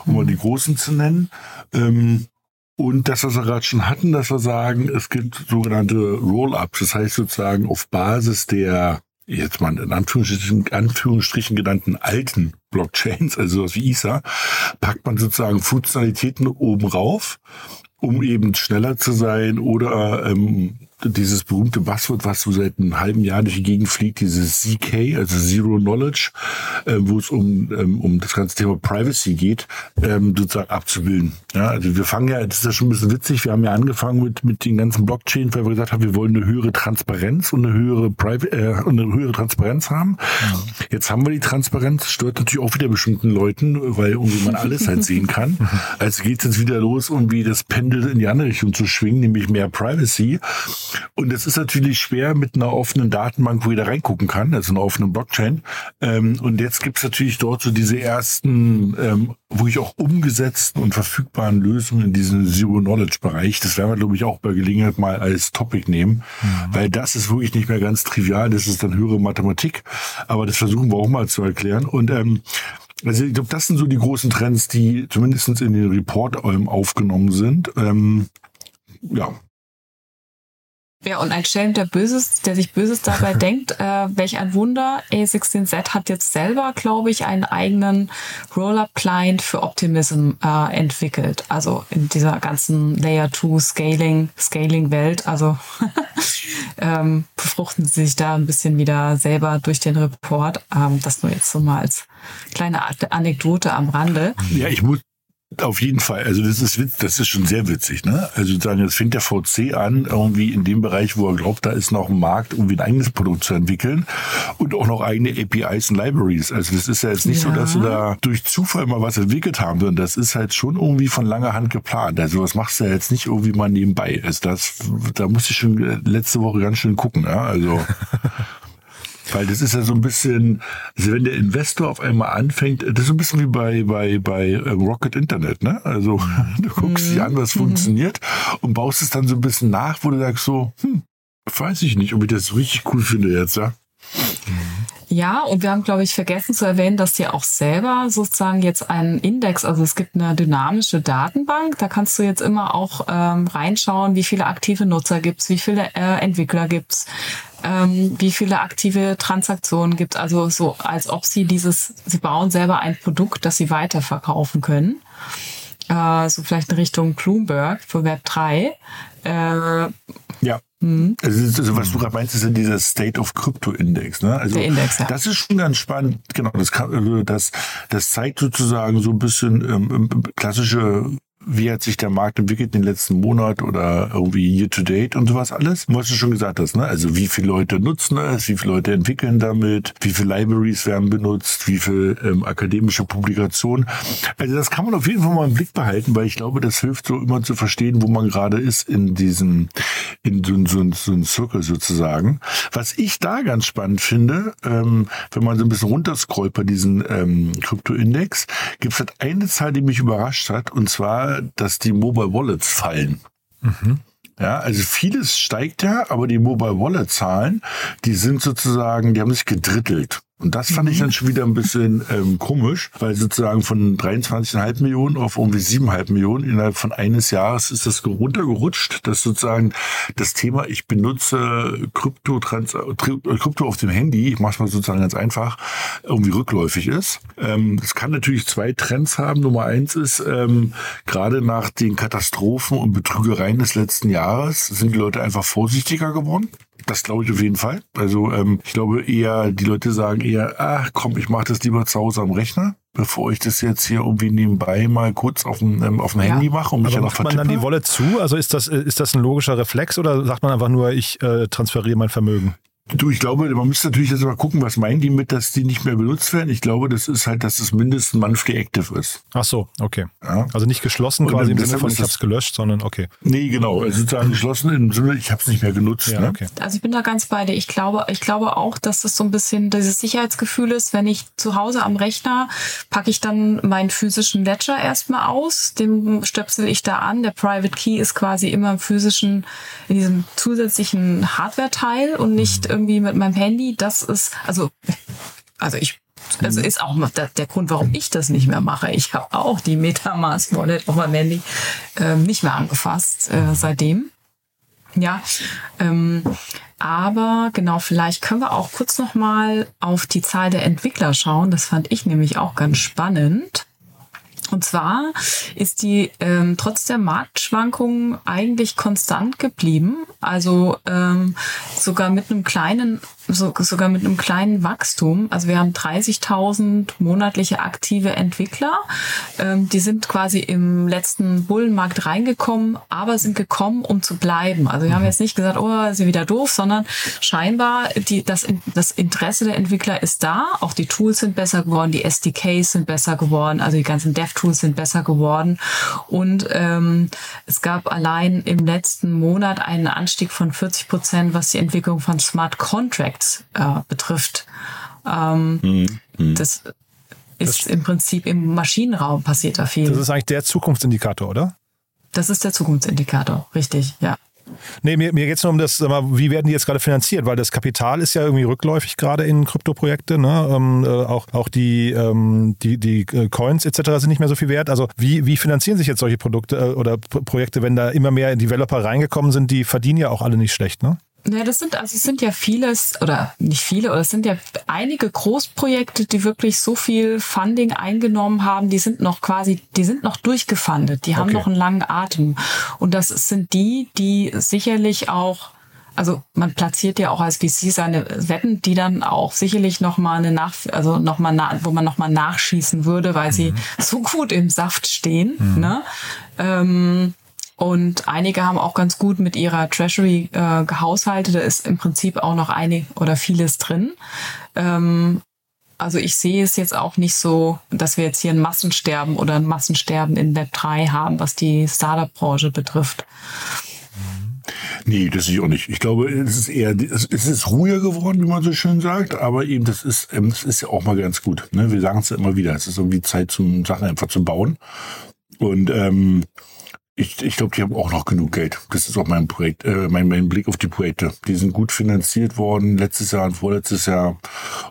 um mal die großen zu nennen. Ähm, und das, was wir gerade schon hatten, dass wir sagen, es gibt sogenannte Roll-Ups, das heißt sozusagen auf Basis der jetzt mal in Anführungsstrichen, Anführungsstrichen genannten alten Blockchains, also sowas wie ISA, packt man sozusagen Funktionalitäten oben rauf, um eben schneller zu sein oder ähm, dieses berühmte Buzzword, was so seit einem halben Jahr durch die Gegend fliegt, dieses ZK, also Zero Knowledge, äh, wo es um, ähm, um das ganze Thema Privacy geht, ähm, sozusagen abzubilden. Ja, also wir fangen ja, das ist ja schon ein bisschen witzig, wir haben ja angefangen mit, mit den ganzen Blockchain, weil wir gesagt haben, wir wollen eine höhere Transparenz und eine höhere Private, äh, eine höhere Transparenz haben. Ja. Jetzt haben wir die Transparenz, stört natürlich auch wieder bestimmten Leuten, weil irgendwie man alles halt sehen kann. Also geht es jetzt wieder los, irgendwie das Pendel in die andere Richtung zu schwingen, nämlich mehr Privacy. Und es ist natürlich schwer mit einer offenen Datenbank, wo jeder reingucken kann, also einer offenen Blockchain. Ähm, und jetzt gibt es natürlich dort so diese ersten, ähm, wirklich auch umgesetzten und verfügbaren Lösungen in diesem Zero-Knowledge-Bereich. Das werden wir, glaube ich, auch bei Gelegenheit mal als Topic nehmen, mhm. weil das ist wirklich nicht mehr ganz trivial. Das ist dann höhere Mathematik. Aber das versuchen wir auch mal zu erklären. Und ähm, also ich glaube, das sind so die großen Trends, die zumindest in den Report ähm, aufgenommen sind. Ähm, ja, ja, und ein Schelm, der Böses, der sich Böses dabei denkt, äh, welch ein Wunder. A16Z hat jetzt selber, glaube ich, einen eigenen Rollup-Client für Optimism äh, entwickelt. Also in dieser ganzen Layer 2 Scaling, Scaling-Welt. Also ähm, befruchten sie sich da ein bisschen wieder selber durch den Report. Ähm, das nur jetzt so mal als kleine Anekdote am Rande. Ja, ich muss, auf jeden Fall. Also das ist witz, das ist schon sehr witzig, ne? Also sagen, jetzt fängt der VC an, irgendwie in dem Bereich, wo er glaubt, da ist noch ein Markt, irgendwie ein eigenes Produkt zu entwickeln und auch noch eigene APIs und Libraries. Also das ist ja jetzt nicht ja. so, dass sie da durch Zufall mal was entwickelt haben, sondern das ist halt schon irgendwie von langer Hand geplant. Also was machst du ja jetzt nicht irgendwie mal nebenbei. Also das, da musste ich schon letzte Woche ganz schön gucken, ja? Also Weil das ist ja so ein bisschen, also wenn der Investor auf einmal anfängt, das ist so ein bisschen wie bei, bei, bei äh, Rocket Internet, ne? Also du guckst dir an, was funktioniert und baust es dann so ein bisschen nach, wo du sagst so, hm, weiß ich nicht, ob ich das so richtig cool finde jetzt, ja. Ja, und wir haben, glaube ich, vergessen zu erwähnen, dass die auch selber sozusagen jetzt einen Index, also es gibt eine dynamische Datenbank, da kannst du jetzt immer auch ähm, reinschauen, wie viele aktive Nutzer gibt's, wie viele äh, Entwickler gibt's, ähm, wie viele aktive Transaktionen gibt. Also so, als ob sie dieses, sie bauen selber ein Produkt, das sie weiterverkaufen können. Äh, so vielleicht in Richtung Bloomberg für Web 3. Äh, ja. Mhm. Also, was du gerade meinst, ist ja dieser State of Crypto Index. Ne? Also Der Index, ja. Das ist schon ganz spannend. Genau, das, kann, also das, das zeigt sozusagen so ein bisschen ähm, klassische wie hat sich der Markt entwickelt in den letzten Monat oder irgendwie year to date und sowas alles. Was du schon gesagt hast, ne? Also wie viele Leute nutzen es, wie viele Leute entwickeln damit, wie viele Libraries werden benutzt, wie viele ähm, akademische Publikationen. Also das kann man auf jeden Fall mal im Blick behalten, weil ich glaube, das hilft so immer zu verstehen, wo man gerade ist in diesem, in so, so, so einem Circle sozusagen. Was ich da ganz spannend finde, ähm, wenn man so ein bisschen runterscrollt bei diesem ähm, Krypto-Index, gibt es halt eine Zahl, die mich überrascht hat, und zwar dass die Mobile Wallets fallen. Mhm. Ja, also vieles steigt ja, aber die Mobile Wallet Zahlen, die sind sozusagen, die haben sich gedrittelt. Und das fand ich mhm. dann schon wieder ein bisschen ähm, komisch, weil sozusagen von 23,5 Millionen auf irgendwie 7,5 Millionen innerhalb von eines Jahres ist das runtergerutscht, dass sozusagen das Thema, ich benutze Krypto, Trans Krypto auf dem Handy, ich mache es mal sozusagen ganz einfach, irgendwie rückläufig ist. Ähm, das kann natürlich zwei Trends haben. Nummer eins ist, ähm, gerade nach den Katastrophen und Betrügereien des letzten Jahres sind die Leute einfach vorsichtiger geworden. Das glaube ich auf jeden Fall. Also ähm, ich glaube eher, die Leute sagen eher, ach komm, ich mache das lieber zu Hause am Rechner, bevor ich das jetzt hier irgendwie nebenbei mal kurz auf dem, ähm, auf dem Handy ja. mache und mich Aber macht man dann die Wolle zu? Also ist das, ist das ein logischer Reflex oder sagt man einfach nur, ich äh, transferiere mein Vermögen? Du, ich glaube, man müsste natürlich jetzt mal gucken, was meinen die mit, dass die nicht mehr benutzt werden. Ich glaube, das ist halt, dass es mindestens monthly active ist. Ach so, okay. Ja. Also nicht geschlossen Und quasi im Sinne von, ich habe es gelöscht, sondern okay. Nee, genau. Also sozusagen geschlossen im Sinne, ich habe es nicht mehr genutzt. Ja, ne? okay. Also ich bin da ganz bei dir. Ich glaube, ich glaube auch, dass das so ein bisschen dieses Sicherheitsgefühl ist, wenn ich zu Hause am Rechner packe ich dann meinen physischen Ledger erstmal aus, den stöpsel ich da an. Der Private Key ist quasi immer im physischen, in diesem zusätzlichen Hardware-Teil und nicht mhm irgendwie mit meinem Handy, das ist, also, also ich also ist auch der, Grund, warum ich das nicht mehr mache. Ich habe auch die Metamask Wallet auf meinem Handy ähm, nicht mehr angefasst äh, seitdem. Ja, ähm, aber genau, vielleicht können wir auch kurz noch mal auf die Zahl der Entwickler schauen. Das fand ich nämlich auch ganz spannend. Und zwar ist die ähm, trotz der Marktschwankungen eigentlich konstant geblieben. Also ähm, sogar mit einem kleinen so, sogar mit einem kleinen Wachstum. Also wir haben 30.000 monatliche aktive Entwickler. Ähm, die sind quasi im letzten Bullenmarkt reingekommen, aber sind gekommen, um zu bleiben. Also wir haben jetzt nicht gesagt, oh, ist wieder doof, sondern scheinbar die, das, das Interesse der Entwickler ist da. Auch die Tools sind besser geworden, die SDKs sind besser geworden, also die ganzen Dev-Tools sind besser geworden. Und ähm, es gab allein im letzten Monat einen Anstieg von 40 Prozent, was die Entwicklung von Smart Contracts Projekt äh, betrifft. Ähm, mhm. Das ist das im Prinzip im Maschinenraum passiert da viel. Das ist eigentlich der Zukunftsindikator, oder? Das ist der Zukunftsindikator, richtig, ja. Nee, mir, mir geht es nur um das, wie werden die jetzt gerade finanziert? Weil das Kapital ist ja irgendwie rückläufig gerade in Kryptoprojekte. Ne? Ähm, äh, auch, auch die, ähm, die, die äh, Coins etc. sind nicht mehr so viel wert. Also wie, wie finanzieren sich jetzt solche Produkte äh, oder Projekte, wenn da immer mehr Developer reingekommen sind? Die verdienen ja auch alle nicht schlecht, ne? Ja, das sind, also es sind ja vieles, oder nicht viele, oder es sind ja einige Großprojekte, die wirklich so viel Funding eingenommen haben, die sind noch quasi, die sind noch durchgefundet, die haben okay. noch einen langen Atem. Und das sind die, die sicherlich auch, also man platziert ja auch als VC seine Wetten, die dann auch sicherlich nochmal eine Nach, also noch mal wo man nochmal nachschießen würde, weil mhm. sie so gut im Saft stehen. Mhm. Ne? Ähm, und einige haben auch ganz gut mit ihrer Treasury äh, gehaushaltet. Da ist im Prinzip auch noch eine oder vieles drin. Ähm, also ich sehe es jetzt auch nicht so, dass wir jetzt hier ein Massensterben oder ein Massensterben in Web 3 haben, was die Startup-Branche betrifft. Nee, das sehe ich auch nicht. Ich glaube, es ist eher, es ist ruhiger geworden, wie man so schön sagt, aber eben, das ist, ähm, das ist ja auch mal ganz gut. Ne? Wir sagen es ja immer wieder, es ist irgendwie Zeit, zum Sachen einfach zu bauen. Und ähm, ich, ich glaube, die haben auch noch genug Geld. Das ist auch mein Projekt, äh, mein, mein Blick auf die Projekte. Die sind gut finanziert worden letztes Jahr und vorletztes Jahr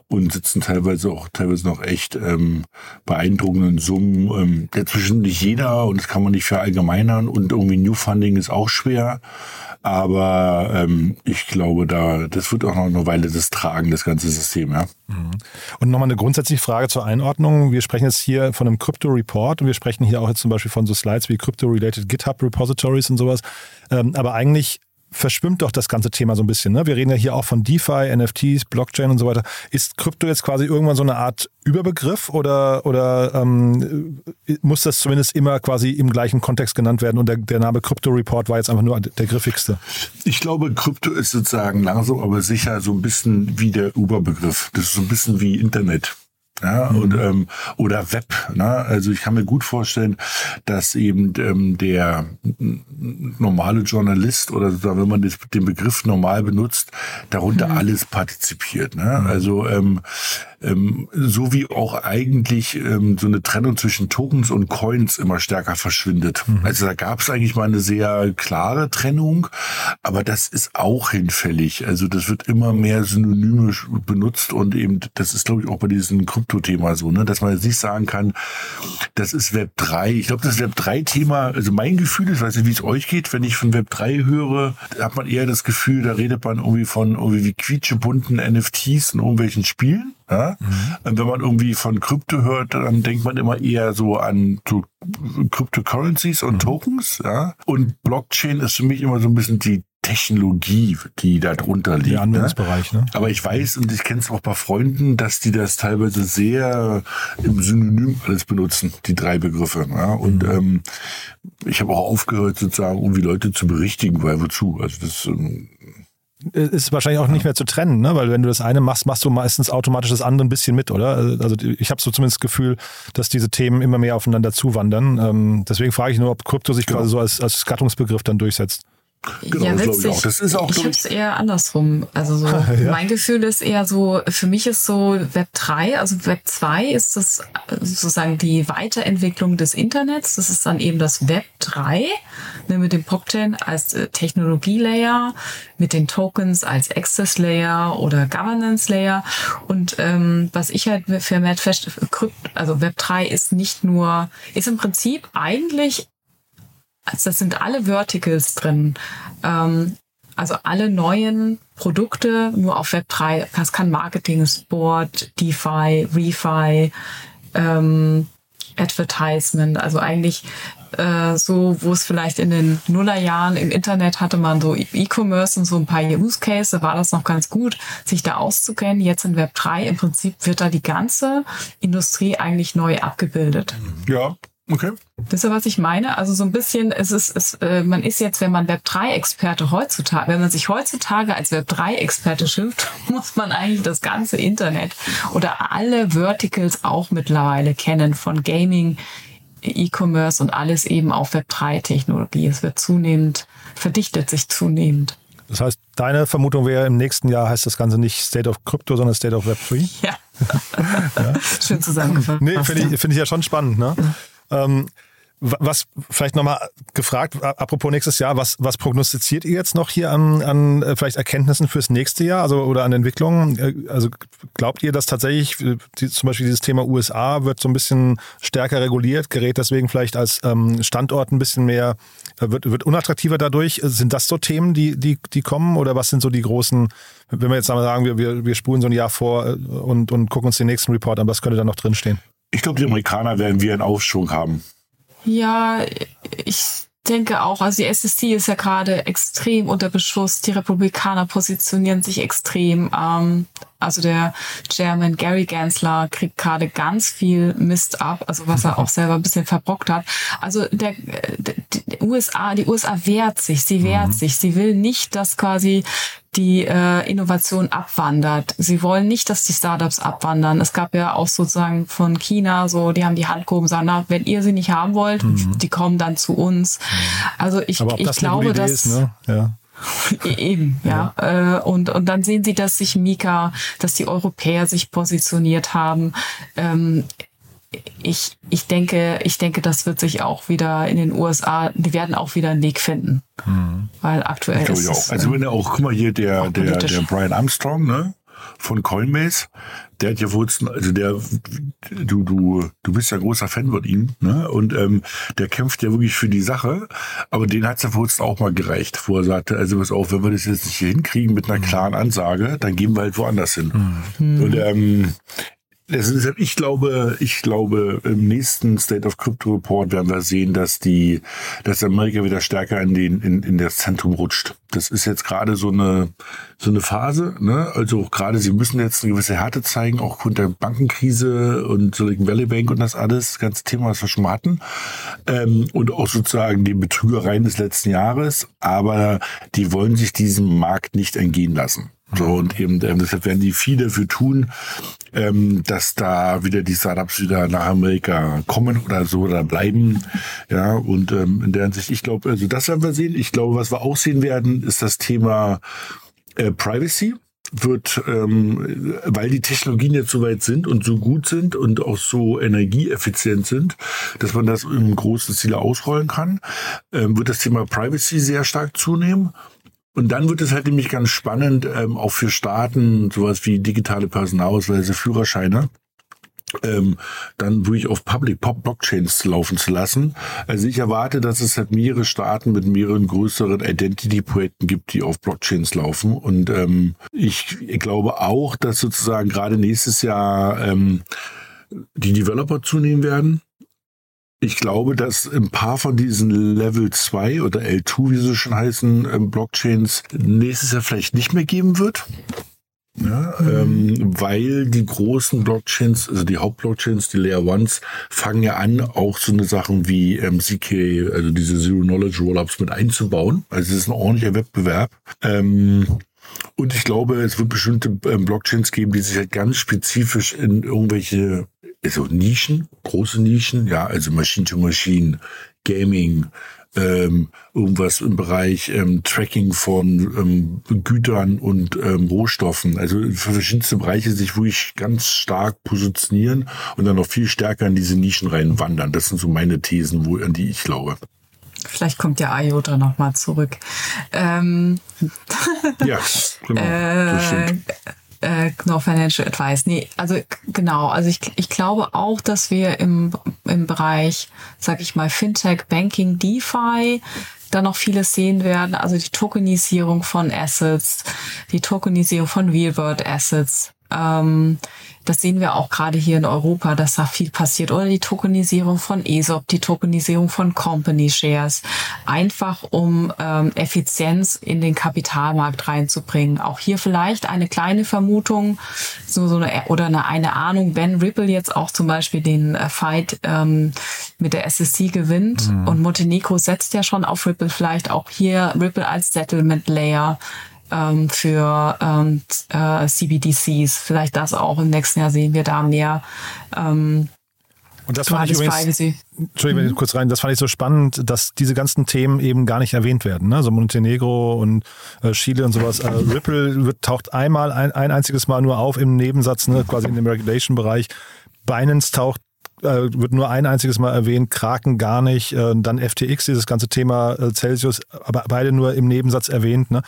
und sitzen teilweise auch teilweise noch echt ähm, beeindruckenden Summen. Ähm, dazwischen nicht jeder und das kann man nicht verallgemeinern und irgendwie New Funding ist auch schwer. Aber ähm, ich glaube, da das wird auch noch eine Weile das tragen, das ganze System, ja. Mhm. Und nochmal eine grundsätzliche Frage zur Einordnung. Wir sprechen jetzt hier von einem Crypto Report und wir sprechen hier auch jetzt zum Beispiel von so Slides wie Crypto-related GitHub Repositories und sowas. Ähm, aber eigentlich verschwimmt doch das ganze Thema so ein bisschen. Ne? Wir reden ja hier auch von DeFi, NFTs, Blockchain und so weiter. Ist Krypto jetzt quasi irgendwann so eine Art Überbegriff oder, oder ähm, muss das zumindest immer quasi im gleichen Kontext genannt werden und der, der Name Crypto Report war jetzt einfach nur der griffigste? Ich glaube, Krypto ist sozusagen langsam aber sicher so ein bisschen wie der Überbegriff. Das ist so ein bisschen wie Internet ja, mhm. und, ähm, oder Web. Ne? Also ich kann mir gut vorstellen, dass eben ähm, der normale Journalist oder wenn man das, den Begriff normal benutzt, darunter mhm. alles partizipiert. Ne? Mhm. Also ähm, ähm, so wie auch eigentlich ähm, so eine Trennung zwischen Tokens und Coins immer stärker verschwindet. Mhm. Also da gab es eigentlich mal eine sehr klare Trennung, aber das ist auch hinfällig. Also das wird immer mehr synonymisch benutzt und eben, das ist glaube ich auch bei diesem Krypto-Thema so, ne, dass man jetzt nicht sagen kann, das ist Web 3. Ich glaube, das Web 3-Thema, also mein Gefühl ist, weiß nicht, wie es euch geht, wenn ich von Web 3 höre, hat man eher das Gefühl, da redet man irgendwie von irgendwie wie quietschebunten NFTs in irgendwelchen Spielen. Ja? Mhm. Wenn man irgendwie von Krypto hört, dann denkt man immer eher so an so Cryptocurrencies und mhm. Tokens. Ja? Und Blockchain ist für mich immer so ein bisschen die Technologie, die da drunter liegt. Der ne? Anwendungsbereich, ne? Aber ich weiß und ich kenne es auch bei Freunden, dass die das teilweise sehr im Synonym alles benutzen, die drei Begriffe. Ja? Und mhm. ähm, ich habe auch aufgehört, sozusagen, um die Leute zu berichtigen, weil wozu? Also das ähm, ist wahrscheinlich auch nicht mehr zu trennen, ne? weil wenn du das eine machst, machst du meistens automatisch das andere ein bisschen mit, oder? Also ich habe so zumindest das Gefühl, dass diese Themen immer mehr aufeinander zuwandern. Ähm, deswegen frage ich nur, ob Krypto sich genau. quasi so als, als Gattungsbegriff dann durchsetzt. Genau, ja, witzig. Ich, auch. Das ist auch ich habe es eher andersrum. Also so, ja. mein Gefühl ist eher so, für mich ist so Web 3, also Web 2 ist das sozusagen die Weiterentwicklung des Internets. Das ist dann eben das Web 3 ne, mit dem Blockchain als äh, Technologie-Layer, mit den Tokens als Access-Layer oder Governance-Layer. Und ähm, was ich halt vermehrt fest, also Web 3 ist nicht nur, ist im Prinzip eigentlich also das sind alle Verticals drin. Ähm, also alle neuen Produkte nur auf Web 3. Das kann Marketing, Sport, DeFi, Refi, ähm, Advertisement. Also eigentlich äh, so, wo es vielleicht in den Nullerjahren im Internet hatte man so E-Commerce und so ein paar Use Cases, war das noch ganz gut, sich da auszukennen. Jetzt in Web 3 im Prinzip wird da die ganze Industrie eigentlich neu abgebildet. Ja, Okay. Wisst ihr, was ich meine? Also so ein bisschen, es ist, es, äh, man ist jetzt, wenn man Web3-Experte heutzutage, wenn man sich heutzutage als Web3-Experte schimpft, muss man eigentlich das ganze Internet oder alle Verticals auch mittlerweile kennen, von Gaming, E-Commerce und alles eben auf Web3-Technologie. Es wird zunehmend, verdichtet sich zunehmend. Das heißt, deine Vermutung wäre, im nächsten Jahr heißt das Ganze nicht State of Crypto, sondern State of Web 3? Ja. ja. Schön zusammengefasst. Nee, finde ich, find ich ja schon spannend. Ne? Ähm, was vielleicht nochmal gefragt, apropos nächstes Jahr, was, was prognostiziert ihr jetzt noch hier an, an äh, vielleicht Erkenntnissen fürs nächste Jahr, also oder an Entwicklungen? Äh, also glaubt ihr, dass tatsächlich äh, die, zum Beispiel dieses Thema USA wird so ein bisschen stärker reguliert, gerät deswegen vielleicht als ähm, Standort ein bisschen mehr, wird, wird unattraktiver dadurch? Sind das so Themen, die, die, die kommen oder was sind so die großen, wenn wir jetzt sagen, wir, wir, wir spulen so ein Jahr vor und, und gucken uns den nächsten Report an, was könnte da noch drinstehen? Ich glaube, die Amerikaner werden wir einen Aufschwung haben. Ja, ich denke auch, also die SSC ist ja gerade extrem unter Beschuss. Die Republikaner positionieren sich extrem. Ähm, also der Chairman Gary Gensler kriegt gerade ganz viel Mist ab, also was er auch selber ein bisschen verbrockt hat. Also der, der die USA, die USA wehrt sich, sie wehrt mhm. sich. Sie will nicht, dass quasi die äh, Innovation abwandert. Sie wollen nicht, dass die Startups abwandern. Es gab ja auch sozusagen von China so, die haben die Hand gehoben, sagen, na, wenn ihr sie nicht haben wollt, mhm. die kommen dann zu uns. Mhm. Also ich, ich glaube, dass ist, ne? ja. E-, eben, ja. ja. Äh, und, und dann sehen Sie, dass sich Mika, dass die Europäer sich positioniert haben. Ähm, ich, ich denke, ich denke, das wird sich auch wieder in den USA, die werden auch wieder einen Weg finden. Mhm. Weil aktuell ist ich auch. Also wenn er auch, guck mal hier, der, der, der Brian Armstrong, ne? Von Coinbase, der hat ja wohl, also der, du, du, du bist ja großer Fan von ihm, ne? Und ähm, der kämpft ja wirklich für die Sache, aber den hat es ja wohl auch mal gereicht, wo er sagte, also was auch, wenn wir das jetzt nicht hier hinkriegen mit einer mhm. klaren Ansage, dann gehen wir halt woanders hin. Mhm. Und ähm, ich glaube, ich glaube, im nächsten State of Crypto Report werden wir sehen, dass die, dass Amerika wieder stärker in den, in, in das Zentrum rutscht. Das ist jetzt gerade so eine, so eine Phase, ne? Also gerade, sie müssen jetzt eine gewisse Härte zeigen, auch der Bankenkrise und Silicon Valley Bank und das alles, das ganze Thema, was wir schon mal hatten. Ähm, und auch sozusagen die Betrügereien des letzten Jahres. Aber die wollen sich diesem Markt nicht entgehen lassen. So, und eben ähm, deshalb werden die viel dafür tun, ähm, dass da wieder die Startups wieder nach Amerika kommen oder so oder bleiben. Ja, und ähm, in der Hinsicht, ich glaube, also das werden wir sehen. Ich glaube, was wir auch sehen werden, ist das Thema äh, Privacy wird, ähm, weil die Technologien jetzt so weit sind und so gut sind und auch so energieeffizient sind, dass man das im großen Ziel ausrollen kann, ähm, wird das Thema Privacy sehr stark zunehmen. Und dann wird es halt nämlich ganz spannend, ähm, auch für Staaten, sowas wie digitale Personalausweise, Führerscheine, ähm, dann wirklich auf Public Pop Blockchains laufen zu lassen. Also ich erwarte, dass es halt mehrere Staaten mit mehreren größeren Identity-Projekten gibt, die auf Blockchains laufen. Und ähm, ich glaube auch, dass sozusagen gerade nächstes Jahr ähm, die Developer zunehmen werden. Ich glaube, dass ein paar von diesen Level 2 oder L2, wie sie schon heißen, ähm, Blockchains nächstes Jahr vielleicht nicht mehr geben wird. Ja, mhm. ähm, weil die großen Blockchains, also die Hauptblockchains, die Layer Ones, fangen ja an, auch so eine Sachen wie ähm, ZK, also diese Zero Knowledge Rollups mit einzubauen. Also es ist ein ordentlicher Wettbewerb. Ähm, und ich glaube, es wird bestimmte ähm, Blockchains geben, die sich halt ganz spezifisch in irgendwelche also Nischen, große Nischen, ja, also Machine to Machine, Gaming, ähm, irgendwas im Bereich ähm, Tracking von ähm, Gütern und ähm, Rohstoffen. Also für verschiedenste Bereiche sich wirklich ganz stark positionieren und dann noch viel stärker in diese Nischen reinwandern. Das sind so meine Thesen, wo, an die ich glaube. Vielleicht kommt der IOTA nochmal zurück. Ähm, ja, genau. Äh, äh, no Financial Advice. Nee, also genau. Also ich, ich glaube auch, dass wir im, im Bereich, sag ich mal, Fintech, Banking, DeFi da noch vieles sehen werden. Also die Tokenisierung von Assets, die Tokenisierung von Real-World Assets. Ähm, das sehen wir auch gerade hier in Europa, dass da viel passiert. Oder die Tokenisierung von ESOP, die Tokenisierung von Company Shares. Einfach um ähm, Effizienz in den Kapitalmarkt reinzubringen. Auch hier vielleicht eine kleine Vermutung so, so eine, oder eine, eine Ahnung, wenn Ripple jetzt auch zum Beispiel den äh, Fight ähm, mit der SSC gewinnt mhm. und Montenegro setzt ja schon auf Ripple, vielleicht auch hier Ripple als Settlement Layer ähm, für ähm, äh, CBDCs. Vielleicht das auch im nächsten Jahr sehen wir da mehr. Ähm, und das fand ich übrigens, Entschuldigung, mhm. kurz rein, das fand ich so spannend, dass diese ganzen Themen eben gar nicht erwähnt werden. Ne? So Montenegro und äh, Chile und sowas. Äh, Ripple wird, taucht einmal, ein, ein einziges Mal nur auf im Nebensatz, ne? quasi in dem Regulation-Bereich. Binance taucht äh, wird nur ein einziges Mal erwähnt, Kraken gar nicht, äh, dann FTX, dieses ganze Thema äh, Celsius, aber beide nur im Nebensatz erwähnt. Ne?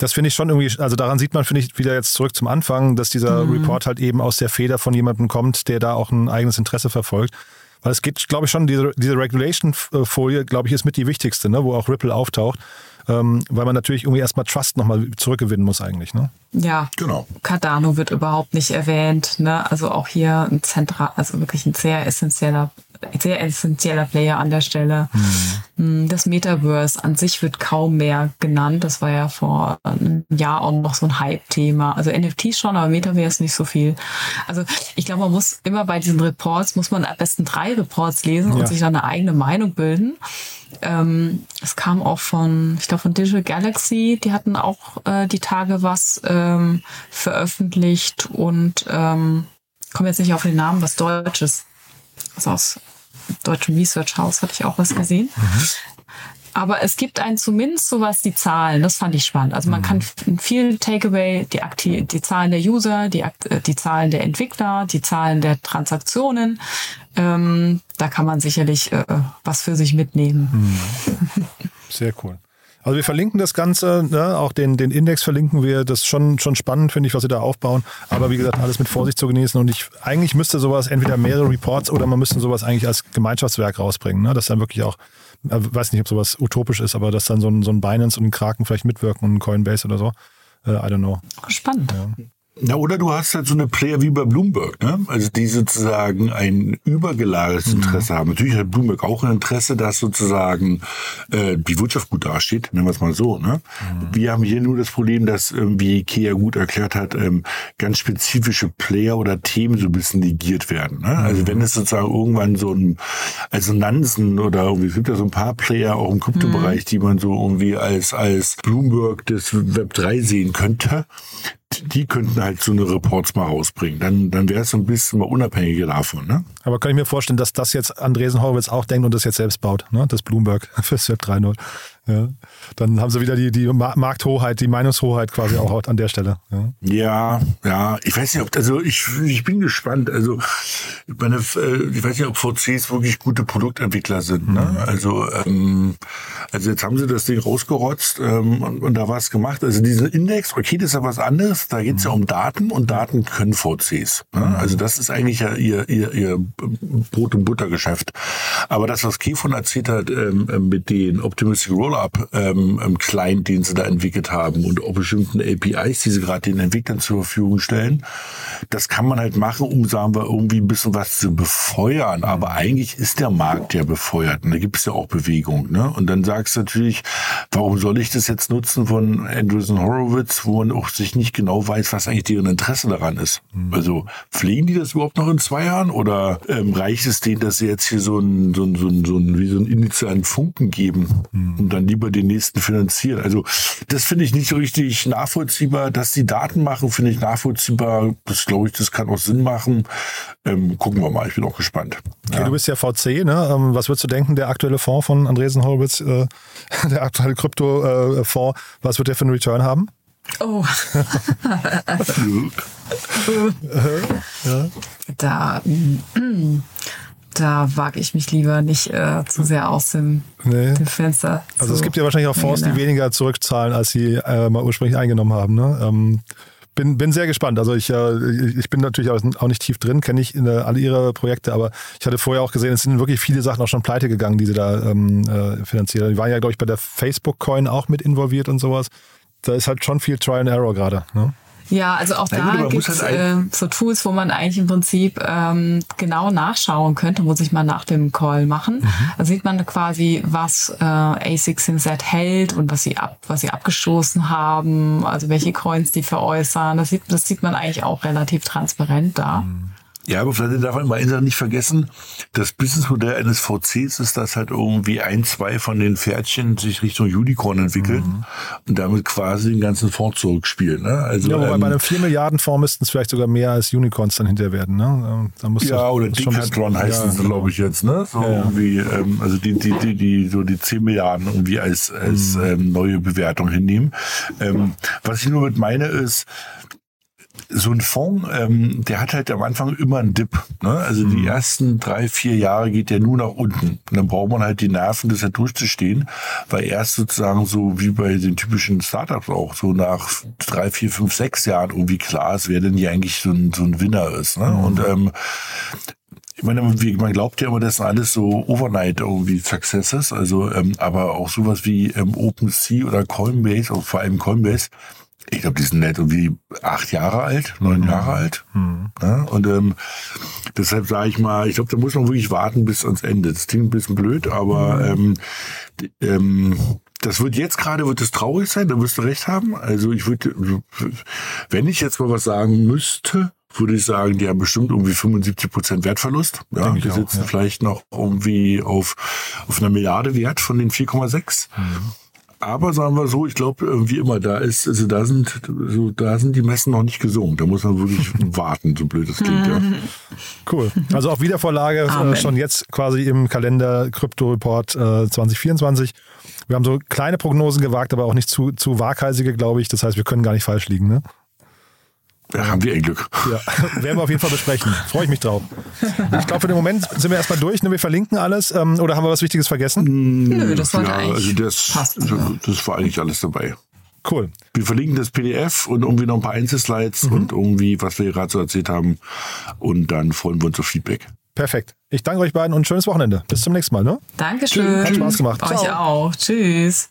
Das finde ich schon irgendwie, also daran sieht man, finde ich, wieder jetzt zurück zum Anfang, dass dieser mhm. Report halt eben aus der Feder von jemandem kommt, der da auch ein eigenes Interesse verfolgt. Weil es geht, glaube ich, schon, diese, diese Regulation-Folie, glaube ich, ist mit die wichtigste, ne, wo auch Ripple auftaucht. Ähm, weil man natürlich irgendwie erstmal Trust nochmal zurückgewinnen muss eigentlich, ne? Ja, genau. Cardano wird überhaupt nicht erwähnt, ne? Also auch hier ein zentral, also wirklich ein sehr essentieller sehr essentieller Player an der Stelle. Mhm. Das Metaverse an sich wird kaum mehr genannt. Das war ja vor einem Jahr auch noch so ein Hype-Thema. Also NFT schon, aber Metaverse nicht so viel. Also ich glaube, man muss immer bei diesen Reports, muss man am besten drei Reports lesen ja. und sich dann eine eigene Meinung bilden. Ähm, es kam auch von, ich glaube, von Digital Galaxy, die hatten auch äh, die Tage was ähm, veröffentlicht und ähm, komme jetzt nicht auf den Namen, was Deutsches. Also aus Deutschen Research House hatte ich auch was gesehen. Mhm. Aber es gibt einen zumindest sowas, die Zahlen, das fand ich spannend. Also man kann viel Takeaway, die, Akti die Zahlen der User, die, äh, die Zahlen der Entwickler, die Zahlen der Transaktionen, ähm, da kann man sicherlich äh, was für sich mitnehmen. Sehr cool. Also wir verlinken das Ganze, ne? auch den, den Index verlinken wir. Das ist schon, schon spannend, finde ich, was sie da aufbauen. Aber wie gesagt, alles mit Vorsicht zu genießen. Und ich eigentlich müsste sowas entweder mehrere Reports oder man müsste sowas eigentlich als Gemeinschaftswerk rausbringen. Ne? Das dann wirklich auch, ich äh, weiß nicht, ob sowas utopisch ist, aber dass dann so ein, so ein Binance und ein Kraken vielleicht mitwirken und ein Coinbase oder so. Uh, I don't know. Spannend. Ja. Na, oder du hast halt so eine Player wie bei Bloomberg, ne? Also die sozusagen ein übergelagertes Mhm. Interesse haben. Natürlich hat Bloomberg auch ein Interesse, dass sozusagen äh, die Wirtschaft gut dasteht, nennen wir es mal so, ne? Mhm. Wir haben hier nur das Problem, dass irgendwie Ikea gut erklärt hat, ähm, ganz spezifische Player oder Themen so ein bisschen negiert werden. Ne? Also wenn es sozusagen irgendwann so ein Assonanzen oder irgendwie es gibt ja so ein paar Player auch im Kryptobereich, die man so irgendwie als als Bloomberg des Web 3 sehen könnte, die könnten halt so eine Reports mal rausbringen. Dann, dann wäre es ein bisschen mal unabhängiger davon. Ne? Aber kann ich mir vorstellen, dass das jetzt Andresen Horowitz auch denkt und das jetzt selbst baut, ne? das Bloomberg fürs Web 3.0. Ja. Dann haben sie wieder die, die Ma- Markthoheit, die Meinungshoheit quasi auch an der Stelle. Ja. Ja, ja, ich weiß nicht, ob, also ich, ich bin gespannt. Also, ich meine, äh, ich weiß nicht, ob VCs wirklich gute Produktentwickler sind. Ne? Also, ähm, also jetzt haben sie das Ding rausgerotzt ähm, und, und da was gemacht. Also diesen Index, okay, das ist ja was anderes. Da geht's ja um Daten und Daten können VCs. Ne? Also das ist eigentlich ja ihr, ihr, ihr Brot- und Buttergeschäft. Aber das, was Kefon erzählt hat ähm, mit den Optimistic Rollup ähm, ähm, Client, den sie da entwickelt haben und auch bestimmten APIs, die sie gerade den Entwicklern zur Verfügung stellen, das kann man halt machen, um, sagen wir, irgendwie ein bisschen was zu befeuern. Aber eigentlich ist der Markt ja befeuert und da gibt es ja auch Bewegung. Ne? Und dann sagst du natürlich, warum soll ich das jetzt nutzen von Andreessen Horowitz, wo man auch sich nicht genau weiß, was eigentlich deren Interesse daran ist. Also pflegen die das überhaupt noch in zwei Jahren oder ähm, reicht es denen, dass sie jetzt hier so einen, so einen, so einen, so einen, wie so einen initialen Funken geben und dann lieber den nächsten finanzieren? Also das finde ich nicht so richtig nachvollziehbar. Dass die Daten machen, finde ich nachvollziehbar. Das glaube ich, das kann auch Sinn machen. Ähm, gucken wir mal, ich bin auch gespannt. Okay, du bist ja VC, ne? Ähm, Was würdest du denken, der aktuelle Fonds von Andresen Horowitz, äh, der aktuelle Krypto-Fonds, was wird der für einen Return haben? Oh. Da, mm, da wage ich mich lieber nicht äh, zu sehr aus dem, Nee. dem Fenster. Also es gibt ja wahrscheinlich auch Fonds, die weniger zurückzahlen, als sie äh, mal ursprünglich eingenommen haben. Ne? Ähm, bin, bin sehr gespannt. Also ich, äh, ich bin natürlich auch nicht tief drin, kenne ich in, äh, alle ihre Projekte, aber ich hatte vorher auch gesehen, es sind wirklich viele Sachen auch schon pleite gegangen, die sie da ähm, äh, finanzieren. Die waren ja, glaube ich, bei der Facebook-Coin auch mit involviert und sowas. Da ist halt schon viel Trial and Error gerade. Ne? Ja, also auch Na da gibt es halt äh, so Tools, wo man eigentlich im Prinzip ähm, genau nachschauen könnte, muss ich mal nach dem Call machen. Da sieht man quasi, was äh, A16Z hält und was sie ab, was sie abgestoßen haben, also welche Coins die veräußern. Das sieht, das sieht man eigentlich auch relativ transparent da. Ja, aber vielleicht darf man mal eins nicht vergessen, das Businessmodell eines VCs ist, dass halt irgendwie ein, zwei von den Pferdchen sich Richtung Unicorn entwickeln und damit quasi den ganzen Fonds zurückspielen. Ne? Also, Ja, wobei ähm, bei einem 4 Milliarden Fonds müssten es vielleicht sogar mehr als Unicorns dann hinterher werden. Ne? Ähm, Da muss ja, oder Decathlon heißen Ja, sie, glaube ich, jetzt, ne? So Ja, ja. irgendwie, ähm, also die, die, die, die, so die 10 Milliarden irgendwie als, als Mhm. ähm, neue Bewertung hinnehmen. Ähm, was ich nur mit meine ist, so ein Fonds, ähm, der hat halt am Anfang immer einen Dip. Ne? Also Mhm. die ersten drei, vier Jahre geht der nur nach unten. Und dann braucht man halt die Nerven, das halt durchzustehen, weil erst sozusagen so wie bei den typischen Startups auch, so nach drei, vier, fünf, sechs Jahren irgendwie klar ist, wer denn hier eigentlich so ein, so ein Winner ist. Ne? Und ähm, ich meine, man glaubt ja immer, das sind alles so Overnight irgendwie Successes, also ähm, aber auch sowas wie ähm, OpenSea oder Coinbase, und vor allem Coinbase, ich glaube, die sind nicht irgendwie acht Jahre alt, neun Jahre alt. Ja, und ähm, deshalb sage ich mal, ich glaube, da muss man wirklich warten bis ans Ende. Das klingt ein bisschen blöd, aber ähm, d- ähm, das wird jetzt gerade, wird es traurig sein, da wirst du recht haben. Also ich würde, wenn ich jetzt mal was sagen müsste, würde ich sagen, die haben bestimmt irgendwie 75 Prozent Wertverlust. Ja, die sitzen ja. vielleicht noch irgendwie auf, auf einer Milliarde Wert von den 4,6. Aber sagen wir so, ich glaube, wie immer, da ist, also da sind, so, da sind die Messen noch nicht gesungen. Da muss man wirklich warten, so blöd das klingt, ja. Cool. Also auf Wiedervorlage äh, schon jetzt quasi im Kalender Crypto Report äh, 2024. Wir haben so kleine Prognosen gewagt, aber auch nicht zu, zu waghalsige, glaube ich. Das heißt, wir können gar nicht falsch liegen, ne? Da haben wir ein Glück. Ja, werden wir auf jeden Fall besprechen. Freue ich mich drauf. Ich glaube, für den Moment sind wir erstmal durch. Ne? Wir verlinken alles. Ähm, oder haben wir was Wichtiges vergessen? Nö, das war ja, eigentlich also das, passen, das, war eigentlich alles dabei. Cool. Wir verlinken das PDF und irgendwie noch ein paar Einzelslides Mhm. und irgendwie, was wir hier gerade so erzählt haben. Und dann freuen wir uns auf Feedback. Perfekt. Ich danke euch beiden und ein schönes Wochenende. Bis zum nächsten Mal. Ne? Dankeschön. Hat Spaß gemacht. Euch Ciao. auch. Tschüss.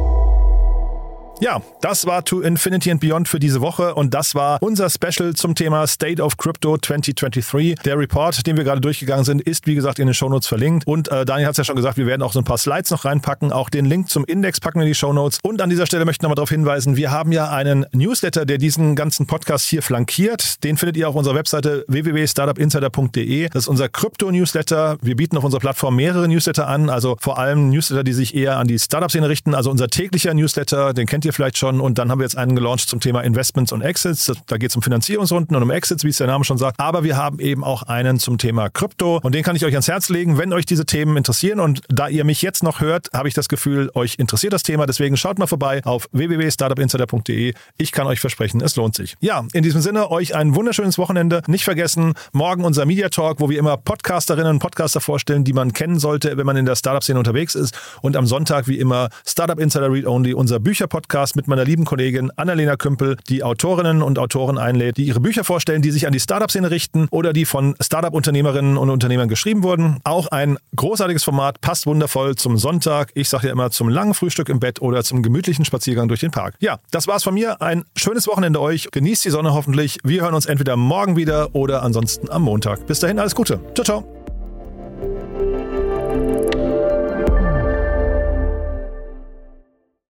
Ja, das war To Infinity and Beyond für diese Woche und das war unser Special zum Thema State of Crypto 2023. Der Report, den wir gerade durchgegangen sind, ist wie gesagt in den Shownotes verlinkt und äh, Daniel hat es ja schon gesagt, wir werden auch so ein paar Slides noch reinpacken. Auch den Link zum Index packen wir in die Shownotes. Und an dieser Stelle möchte ich nochmal darauf hinweisen, wir haben ja einen Newsletter, der diesen ganzen Podcast hier flankiert. Den findet ihr auf unserer Webseite www.startupinsider.de. Das ist unser Krypto-Newsletter. Wir bieten auf unserer Plattform mehrere Newsletter an, also vor allem Newsletter, die sich eher an die Startup-Szene richten. Also unser täglicher Newsletter, den kennt ihr vielleicht schon. Und dann haben wir jetzt einen gelauncht zum Thema Investments und Exits. Da geht es um Finanzierungsrunden und um Exits, wie es der Name schon sagt. Aber wir haben eben auch einen zum Thema Krypto. Und den kann ich euch ans Herz legen, wenn euch diese Themen interessieren. Und da ihr mich jetzt noch hört, habe ich das Gefühl, euch interessiert das Thema. Deswegen schaut mal vorbei auf www.startupinsider.de. Ich kann euch versprechen, es lohnt sich. Ja, in diesem Sinne, euch ein wunderschönes Wochenende. Nicht vergessen, morgen unser Media Talk, wo wir immer Podcasterinnen und Podcaster vorstellen, die man kennen sollte, wenn man in der Startup-Szene unterwegs ist. Und am Sonntag, wie immer, Startup Insider Read Only, unser Bücher-Podcast mit meiner lieben Kollegin Annalena Kümpel, die Autorinnen und Autoren einlädt, die ihre Bücher vorstellen, die sich an die Startup-Szene richten oder die von Startup-Unternehmerinnen und Unternehmern geschrieben wurden. Auch ein großartiges Format, passt wundervoll zum Sonntag. Ich sage ja immer zum langen Frühstück im Bett oder zum gemütlichen Spaziergang durch den Park. Ja, das war's von mir. Ein schönes Wochenende euch. Genießt die Sonne hoffentlich. Wir hören uns entweder morgen wieder oder ansonsten am Montag. Bis dahin alles Gute. Ciao, ciao.